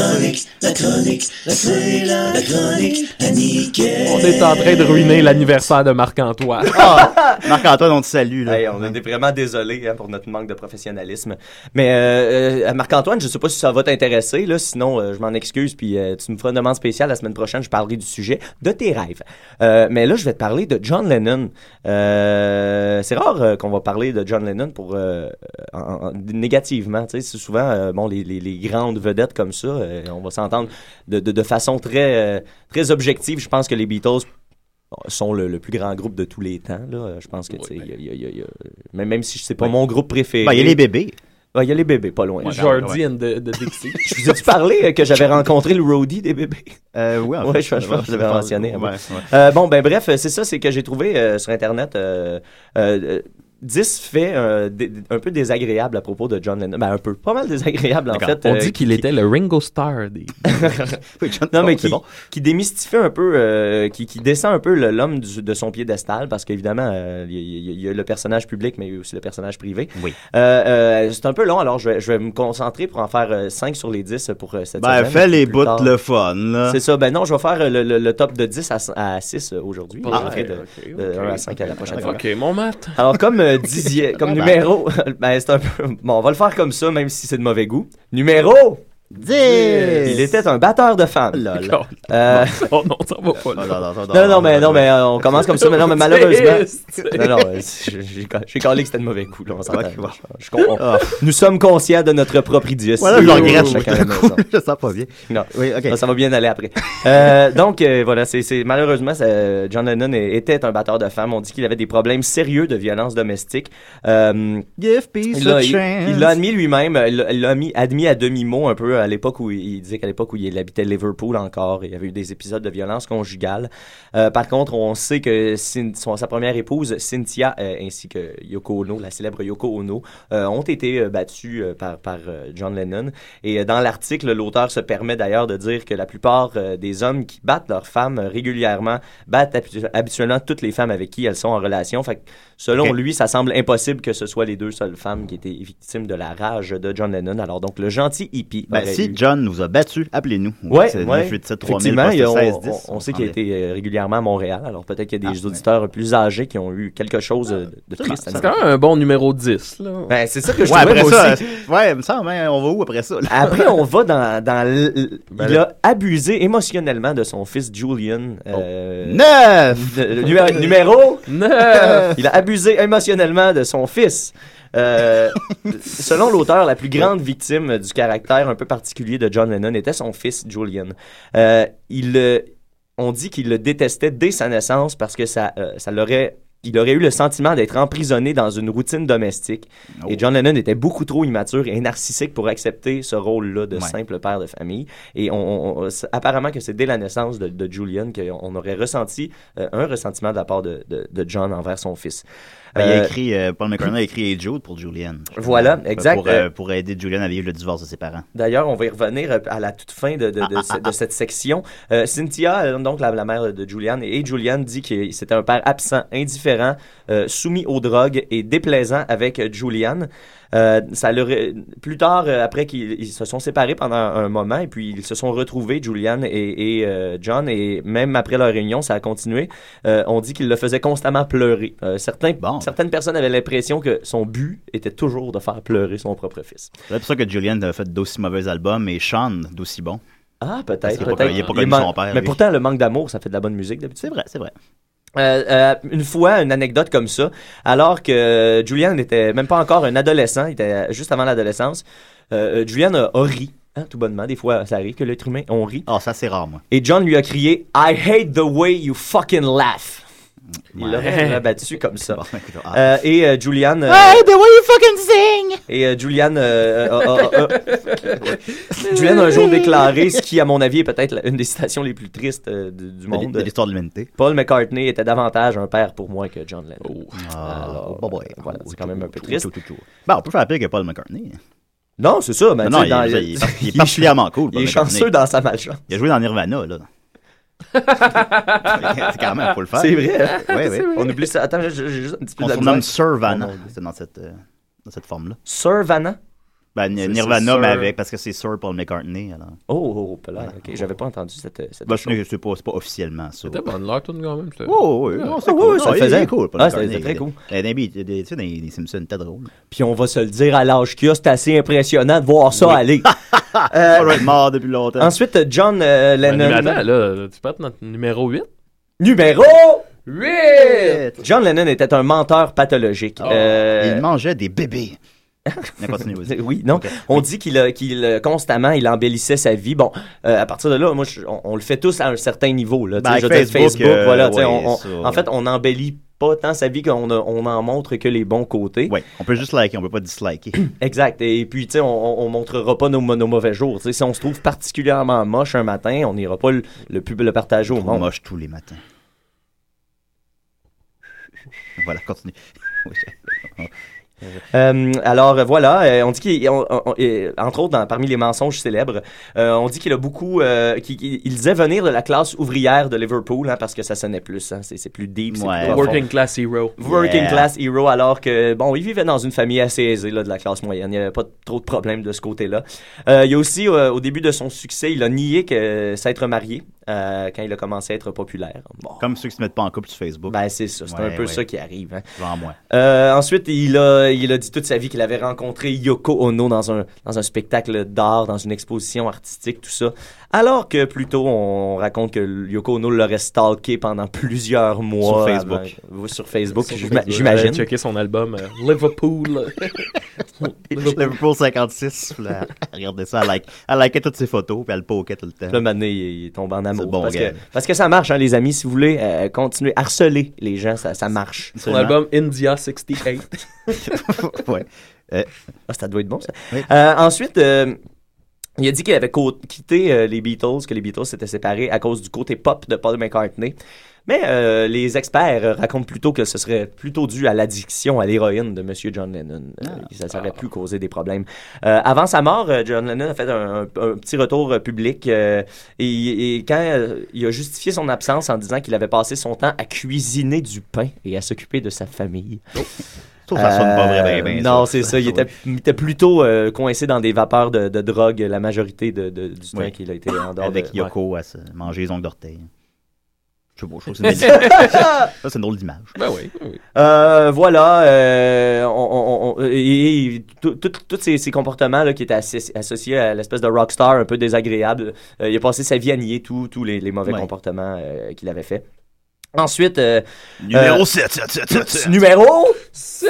On est en train de ruiner l'anniversaire de Marc-Antoine. Ah, [LAUGHS] Marc-Antoine, on te salue. Là. Hey, on est vraiment désolé hein, pour notre manque de professionnalisme. Mais euh, euh, Marc-Antoine, je sais pas si ça va t'intéresser, là, sinon euh, je m'en excuse, puis euh, tu me feras une demande spéciale la semaine prochaine, je parlerai du sujet de tes rêves. Euh, mais là, je vais te parler de John Lennon. Euh, c'est rare euh, qu'on va parler de John Lennon pour euh, en- en- négativement. C'est souvent euh, bon les, les, les grandes vedettes comme ça, euh, on va s'entendre de, de, de façon très euh, très objective. Je pense que les Beatles sont le, le plus grand groupe de tous les temps. Là. Je pense que, y a- y a- y a- y a- même, même si c'est pas Ouais. mon groupe préféré. Ben, il y a les bébés. Il y a les bébés, pas loin. Jordi and the, the Dixie. [LAUGHS] Je vous ai-tu parlé euh, que j'avais rencontré le roadie des bébés? Euh, oui, en ouais, fait, je, je pense que je l'avais mentionné. ouais, avant. ouais. Euh, bon, ben bref, c'est ça, c'est que j'ai trouvé euh, sur Internet euh, euh, 10 faits euh, un peu désagréables à propos de John Lennon. Ben, un peu, pas mal désagréables en fait. On euh, dit qu'il était le Ringo Starr des. [LAUGHS] non, mais qui, bon. qui démystifie un peu, euh, qui, qui descend un peu l'homme de son piédestal, parce qu'évidemment, euh, il y, y a le personnage public, mais il y a aussi le personnage privé. Oui. Euh, euh, c'est un peu long, alors je vais, je vais me concentrer pour en faire 5 sur les 10 pour euh, cette Ben, semaine. fais les bouts le fun, là. C'est ça. Ben non, je vais faire le, le- le top de 10 à, à 6 euh, aujourd'hui. Ah, ferai de, ok, de ok. 1 à 5 à la prochaine fois. Ok, mon mat. Alors, comme euh, dixième, comme numéro, [LAUGHS] ben c'est un peu. Bon, on va le faire comme ça, même si c'est de mauvais goût. Numéro 10! Il était un batteur de femmes. D'accord. [LAUGHS] Euh, Oh non, ça va pas. Là. non, non, non, non, non, mais, non, mais euh, on commence comme ça. Mais non, mais malheureusement. [LAUGHS] Non, non, j'ai calé que c'était de mauvais goût. Là, on s'entend. Je- comprends. Ah. Nous sommes conscients de notre propre idiotie. Voilà, je le regrette, coup. [LAUGHS] Je sens pas bien. Non. Oui, ok. Ça, ça va bien aller après. Euh, donc, euh, voilà, c'est malheureusement, ça- John Lennon était un batteur de femmes. On dit qu'il avait des problèmes sérieux de violence domestique. Euh, Give peace il a l'a il- chance. il l'a admis lui-même. Il l'a- admis à demi-mot un peu à l'époque où il, disait qu'à l'époque où il habitait Liverpool encore, il y avait eu des épisodes de violence conjugale. Euh, par contre, on sait que son- sa première épouse, Cynthia, euh, ainsi que Yoko Ono, la célèbre Yoko Ono, euh, ont été battus par, par John Lennon. Et dans l'article, l'auteur se permet d'ailleurs de dire que la plupart des hommes qui battent leurs femmes régulièrement battent habitu- habituellement toutes les femmes avec qui elles sont en relation. Fait que, selon lui, ça semble impossible que ce soit les deux seules femmes qui étaient victimes de la rage de John Lennon. Alors donc, le gentil hippie. Ben, si eu- John nous a battus, appelez-nous. Ouais, C'est ouais. 987 3000 Effectivement, il y a- poste on, 16 10, on- on sait qu'il a été euh, régulièrement à Montréal. Alors peut-être qu'il y a des Ah, auditeurs plus âgés qui ont eu quelque chose euh, de triste. à C'est quand même un bon numéro 10. Là. Ben, c'est ça que je Ouais, trouvais, après moi ça, aussi. euh, ouais, il me semble, hein, on va où après ça? là? Après, on va dans, dans l- l- Ben il a abusé émotionnellement de son fils Julian. euh, Neuf! de- numé- numéro Neuf! Il a abusé émotionnellement de son fils. Euh, [LAUGHS] selon l'auteur, la plus grande victime du caractère un peu particulier de John Lennon était son fils Julian. Euh, il, on dit qu'il le détestait dès sa naissance parce que ça, euh, ça l'aurait il aurait eu le sentiment d'être emprisonné dans une routine domestique. Oh. Et John Lennon était beaucoup trop immature et narcissique pour accepter ce rôle-là de Ouais. simple père de famille. Et on, on- apparemment que c'est dès la naissance de, de Julian qu'on on aurait ressenti euh, un ressentiment de la part de, de- de John envers son fils. Ben, il a Euh, écrit, euh, Paul McCartney a écrit Hey Jude pour Julian. Voilà, exact. Pour, euh, pour aider Julian à vivre le divorce de ses parents. D'ailleurs, on va y revenir à la toute fin de, de- Ah, de ce- de cette section. Euh, Cynthia, donc la, la mère de Julian, et Julian dit que c'était un père absent, indifférent, euh, soumis aux drogues et déplaisant avec Julian. Euh, ça plus tard, euh, après qu'ils ils se sont séparés pendant un moment, et puis ils se sont retrouvés, Julian et, et, euh, John, et même après leur réunion, ça a continué. On dit qu'il le faisait constamment pleurer. Certaines personnes avaient l'impression que son but était toujours de faire pleurer son propre fils. C'est pour ça que Julian a fait d'aussi mauvais albums et Sean d'aussi bons. Ah, peut-être. Il est pas connu son père. Mais lui. pourtant, le manque d'amour, ça fait de la bonne musique d'habitude. C'est vrai, c'est vrai. Euh, euh, une fois, une anecdote comme ça, alors que Julian n'était même pas encore un adolescent, il était juste avant l'adolescence, euh, Julian a, a ri, hein, tout bonnement. Des fois, ça arrive que l'être humain, on rit. Ah, ça c'est rare, moi. Et John lui a crié « I hate the way you fucking laugh ». Il l'a Ouais. rabattu comme ça. [LAUGHS] ah. Euh, et euh, Julian... euh, the way you fucking sing! et euh, Julian, euh, [LAUGHS] Julian a un jour déclaré ce qui, à mon avis, est peut-être une des citations les plus tristes euh, du, du monde. de l'histoire de l'humanité. Paul McCartney était davantage un père pour moi que John Lennon. Ah, Alors, bah ouais. voilà, c'est quand même un peu triste. Ben, on peut faire pire que Paul McCartney. Non, c'est ça. Mais non, il, dans- il est- il est particulièrement cool. Il est McCartney. chanceux dans sa malchance. Il a joué dans Nirvana, là. [LAUGHS] c'est quand même, faut le faire. C'est vrai, hein? [LAUGHS] Oui, oui. C'est vrai. On oublie ça. Attends, j'ai j'ai juste un petit peu On de surnomme Vanna. Oh. C'est dans cette, euh, dans cette forme-là. Sir Vanna? Ben, Nirvana, mais avec, parce que c'est Sir Paul McCartney. Alors. Oh, oh, oh, là, ok. J'avais pas entendu cette. cette Ben, je- c'est pas, c'est pas officiellement ça. C'était bonne l'air, tout quand même. Oh, oui, c'est Ah, cool. oui, ça faisait. cool, Paul Ah, c'était- McCartney. c'était très cool. Eh, des- des- des- Tu sais, les Simpsons, c'était drôle. Puis on va se le dire à l'âge qu'il a, c'est assez impressionnant de voir ça Oui. aller. [LAUGHS] [LAUGHS] Euh, On doit être mort depuis longtemps. Ensuite, John euh, Lennon. mais attends, là, tu peux être notre numéro 8? Numéro 8! John Lennon était un menteur pathologique. Euh, Il mangeait des bébés. [LAUGHS] Oui, non. On dit qu'il a- qu'il constamment il embellissait sa vie. Bon, euh, à partir de là, moi, je- on, on le fait tous à un certain niveau. Là, Ben, je dire, Facebook, euh, voilà. ouais, on- on- en fait, on n'embellit pas tant sa vie qu'on on en montre que les bons côtés. Oui, on peut juste liker, on peut pas disliker. [CLEARS THROAT] Exact. Et puis, tu sais, on, on, on montrera pas nos, nos mauvais jours. Si on se trouve particulièrement moche un matin, on n'ira pas le, le, pub- le partager au monde. moche tous les matins. [LAUGHS] Voilà, continue. [LAUGHS] Euh, alors euh, voilà, euh, on dit qu'il, entre autres, dans- parmi les mensonges célèbres, euh, on dit qu'il a beaucoup, euh, qu'il, qu'il- il disait venir de la classe ouvrière de Liverpool, hein, parce que ça sonnait plus, hein, c'est, c'est plus deep, c'est Ouais. plus profond. Working class hero. Working Yeah. class hero, alors que, bon, il vivait dans une famille assez aisée, là, de la classe moyenne. Il n'y avait pas trop de problèmes de ce côté-là. Euh, il y a aussi, euh, au début de son succès, il a nié que s'être marié, euh, quand il a commencé à être populaire. Bon. Comme ceux qui se mettent pas en couple sur Facebook. Ben, c'est ça, c'est Ouais, un peu ouais. ça qui arrive. Hein. Genre moi. Euh, ensuite, il a, il a dit toute sa vie qu'il avait rencontré Yoko Ono dans un, dans un spectacle d'art, dans une exposition artistique, tout ça. Alors que plutôt, on raconte que Yoko Ono l'aurait stalké pendant plusieurs mois. Sur Facebook. avant- sur Facebook, j'imagine. Checker son album euh, Liverpool. [LAUGHS] Liverpool 56. puis là, regardez ça, elle, like, elle likait toutes ses photos, puis elle poquait tout le temps. Là, maintenant, il, il tombe en amour. C'est bon parce, que, parce que ça marche, hein, les amis. Si vous voulez euh, continuer, harceler les gens, ça, ça marche. son album India 68. [LAUGHS] ouais. Euh, Ah, ça doit être bon, ça. Oui. Euh, ensuite, euh, il a dit qu'il avait quitté euh, les Beatles, que les Beatles s'étaient séparés à cause du côté pop de Paul McCartney. Mais euh, les experts racontent plutôt que ce serait plutôt dû à l'addiction à l'héroïne de Monsieur John Lennon. Euh, ça, ça aurait pu causer des problèmes. Euh, avant sa mort, John Lennon a fait un, petit retour public et, et quand il a justifié son absence en disant qu'il avait passé son temps à cuisiner du pain et à s'occuper de sa famille. Trouve que ça sonne pas vrai, ben, ben, non, ça. c'est ça. Il était, il était plutôt euh, coincé dans des vapeurs de, de drogue la majorité de, de- du temps Oui. qu'il a été en dehors Avec. Yoko à se manger les ongles d'orteil. Je sais pas, je trouve que c'est une [LAUGHS] Ça, c'est une drôle d'image. Ben oui. oui. Euh, voilà, euh, on, on- on- et, et tout- tout- tous ces, ces comportements là, qui étaient assi- associés à l'espèce de rockstar un peu désagréable, euh, il a passé sa vie à nier tous tous les, les mauvais Ouais. comportements euh, qu'il avait fait. Ensuite, euh, Numéro euh, 7, 7, 7, 7, 7. numéro 7,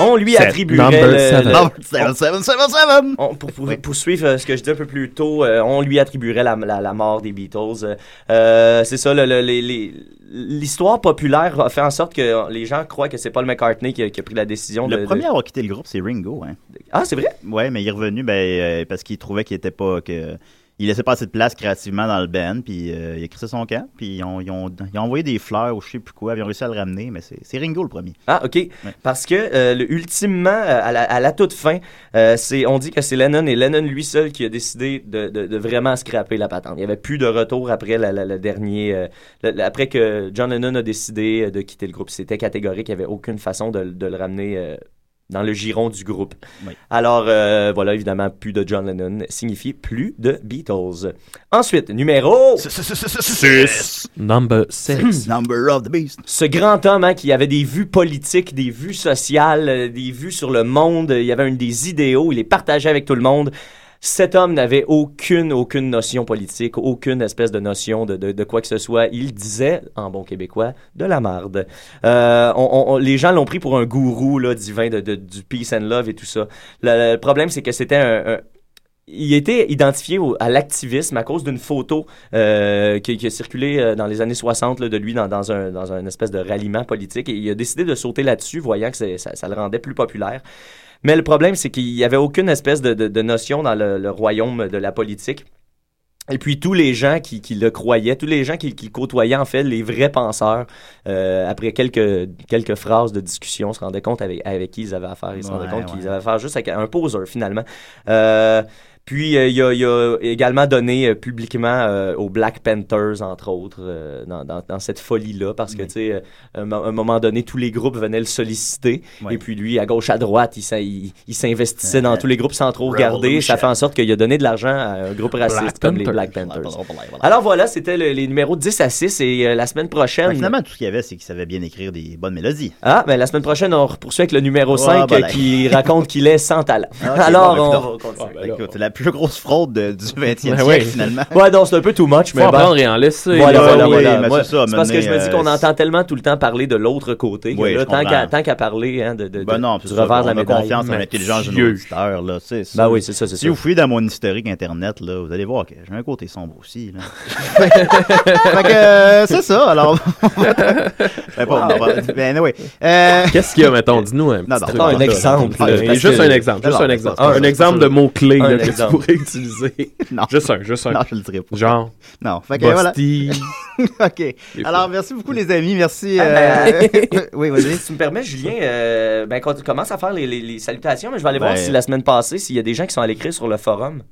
on lui attribuerait Number le- le- Number 7, 7, 7, 7. on- pour, pour, poursuivre euh, ce que je disais un peu plus tôt, euh, on lui attribuerait la, la, la mort des Beatles. Euh, euh, c'est ça, le- le- les- les- l'histoire populaire a fait en sorte que les gens croient que c'est Paul McCartney qui a, qui a pris la décision de... Le de- premier à avoir quitté le groupe, c'est Ringo. Hein. Ah, c'est vrai? Ouais, mais il est revenu ben, euh, parce qu'il trouvait qu'il était pas. que il laissait pas assez de place créativement dans le band, puis euh, il a crissé son camp, puis ils ont, ils ont- ils ont envoyé des fleurs ou je sais plus quoi, ils ont réussi à le ramener, mais c'est c'est Ringo le premier. Ah, OK. Parce que, euh, le- ultimement, euh, à la, à la toute fin, euh, c'est, on dit que c'est Lennon et Lennon lui seul qui a décidé de, de- de vraiment scraper la patente. Il n'y avait plus de retour après la, la- dernier. euh, après que John Lennon a décidé euh, de quitter le groupe. C'était catégorique. Il n'y avait aucune façon de, de le ramener. Euh, dans le giron du groupe. Oui. Alors, euh, voilà, évidemment, plus de John Lennon signifie plus de Beatles. Ensuite, numéro 6. Number [CLEARS THROAT] 6. Number of the Beast. ce grand homme hein, qui avait des vues politiques, des vues sociales, euh, des vues sur le monde, il y avait une des idéaux, il les partageait avec tout le monde. Cet homme n'avait aucune, aucune notion politique, aucune espèce de notion de, de, de quoi que ce soit. Il disait, en bon québécois, de la marde. Euh, on- on- les gens l'ont pris pour un gourou là, divin de, de- du peace and love et tout ça. Le, le problème, c'est que c'était un, un- il était identifié au- à l'activisme à cause d'une photo euh, qui, qui a circulé euh, dans les années 60 là, de lui dans, dans un, dans un espèce de ralliement politique et il a décidé de sauter là-dessus voyant que ça, ça le rendait plus populaire. Mais le problème, c'est qu'il n'y avait aucune espèce de, de- de notion dans le, le royaume de la politique. Et puis tous les gens qui, qui le croyaient, tous les gens qui, côtoyaient, en fait, les vrais penseurs, euh, après quelques, quelques phrases de discussion, se rendaient compte avec, avec qui ils avaient affaire. Ils se rendaient compte ouais. qu'ils avaient affaire juste avec un poseur, finalement. Euh, puis euh, il, a, il a également donné euh, publiquement euh, aux Black Panthers, entre autres, euh, dans, dans, dans cette folie-là, parce que, tu sais, euh, à un, mo- un moment donné, tous les groupes venaient le solliciter, et puis lui, à gauche, à droite, il, s'in- il, il s'investissait dans Euh, tous les groupes sans trop regarder. Ça fait en sorte qu'il a donné de l'argent à un groupe raciste Black comme les Panthers. Black Panthers. Alors voilà, c'était le- les numéros 10 à 6, et euh, la semaine prochaine... Ouais, finalement, tout ce qu'il y avait, c'est qu'il savait bien écrire des bonnes mélodies. Ah, ben la semaine prochaine, on poursuit avec le numéro Ah, 5 ben qui raconte qu'il est sans talent. Ah, Alors, bon, ben, on. Ben, écoute, la plus grosse fraude de- du 20e Ben siècle, ouais. finalement. Ouais, non, c'est un peu too much, mais Faut en prendre et en laisser. Voilà, voilà, oui, voilà. mais Moi, c'est ça, c'est parce que je me dis qu'on euh, entend tellement tout le temps parler de l'autre côté. que Oui, là, je tant qu'à tant qu'à parler hein, de, de, Ben non, du ça, revers de la on a médaille. confiance en l'intelligence de nos auditeurs, là, c'est ça. Ben oui, c'est ça, c'est Si ça. vous fouillez dans mon historique Internet, là, vous allez voir que j'ai un côté sombre aussi, là. [LAUGHS] fait que, euh, c'est ça, alors. [LAUGHS] ben, pas, pas- ben, anyway. Euh, Qu'est-ce qu'il y a, mettons, dis-nous un petit Non, non, truc. pas un exemple, Ah, juste un exemple, juste un exemple. Un exemple de mots-clés tu pourrais utiliser. [LAUGHS] Non. Juste un, juste un. non, je le dirai pas. Genre, Non, fait que voilà. [LAUGHS] OK. Alors, merci beaucoup, les amis. Merci. Ah, euh, [LAUGHS] oui, vas-y. Si tu me permets, Julien, euh, ben, quand tu commences à faire les, les- les salutations, mais je vais aller voir Ben- si la semaine passée, s'il y a des gens qui sont allés écrire sur le forum.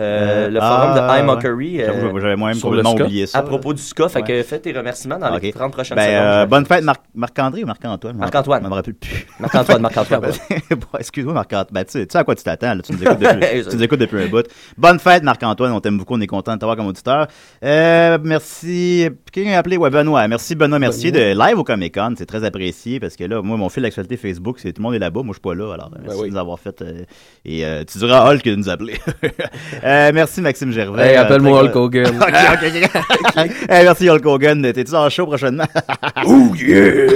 Euh, Euh, le ah, forum de ouais. iMockery. euh, J'avoue, J'avais moi-même complètement oublié ça. à propos du ska, fait Ouais. que fais tes remerciements dans les Ok. 30 prochaines Ben, secondes. euh, bonne fête, Marc- Marc-André ou Marc-Antoine? Marc-Antoine. Je me rappelle plus. Marc-Antoine, Marc-Antoine. ouais. [LAUGHS] Bon, Excuse-moi, Marc-Antoine. Ben, tu sais, tu sais à quoi tu t'attends, là. Tu nous écoutes depuis, [LAUGHS] Ouais, tu nous écoutes depuis un bout. Bonne fête, Marc-Antoine. On t'aime beaucoup. On est content de t'avoir comme auditeur. Euh, merci. Quelqu'un a appelé? Ouais, Benoît. Merci, Benoît Mercier de live au Comic Con. C'est très apprécié parce que là, moi, mon fil d'actualité Facebook, c'est tout le monde est là-bas. Moi, je suis pas là. Alors, merci oui. de nous avoir fait. euh, et euh, tu diras à Hulk de nous appeler. [LAUGHS] euh, merci, Maxime Gervais. Hey, Euh, appelle-moi très- Hulk Hogan. [LAUGHS] ok, ok, [LAUGHS] ok. Hey, merci Hulk Hogan. T'es-tu en show prochainement? [LAUGHS] Oh yeah!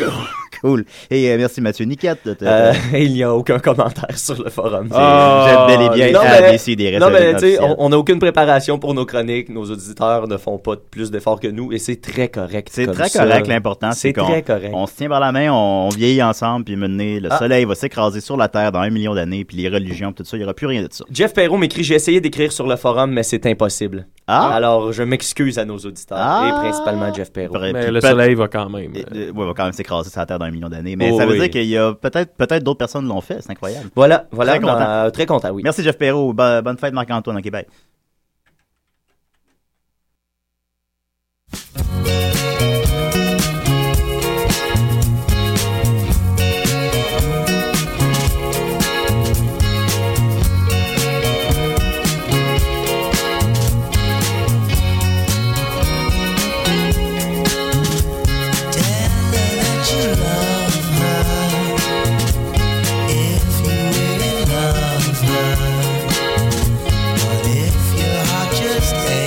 Cool. Et euh, merci Mathieu Niquette. de te- Euh, [LAUGHS] il n'y a aucun commentaire sur le forum. Ah, vous êtes bel et bien non, à mais, décider, non, mais tu sais, on n'a aucune préparation pour nos chroniques. Nos auditeurs ne font pas plus d'efforts que nous et c'est très correct. C'est très ça. correct. L'important, c'est qu'on on se tient par la main, on, on vieillit ensemble, puis mener le Ah. soleil va s'écraser sur la Terre dans un million d'années, puis les religions, tout ça, il n'y aura plus rien de ça. Jeff Perrault m'écrit J'ai essayé d'écrire sur le forum, mais c'est impossible. Ah! Alors, je m'excuse à nos auditeurs Ah! et principalement Jeff Perrault. Mais le soleil va quand même. euh, ouais, va quand même s'écraser sur la Terre dans d'années. Mais oh ça veut dire qu'il y a peut-être peut-être d'autres personnes l'ont fait. C'est incroyable. Voilà, voilà. Très content. Bah, très content, oui. Merci Jeff Perrault. Bonne fête Marc-Antoine au Québec.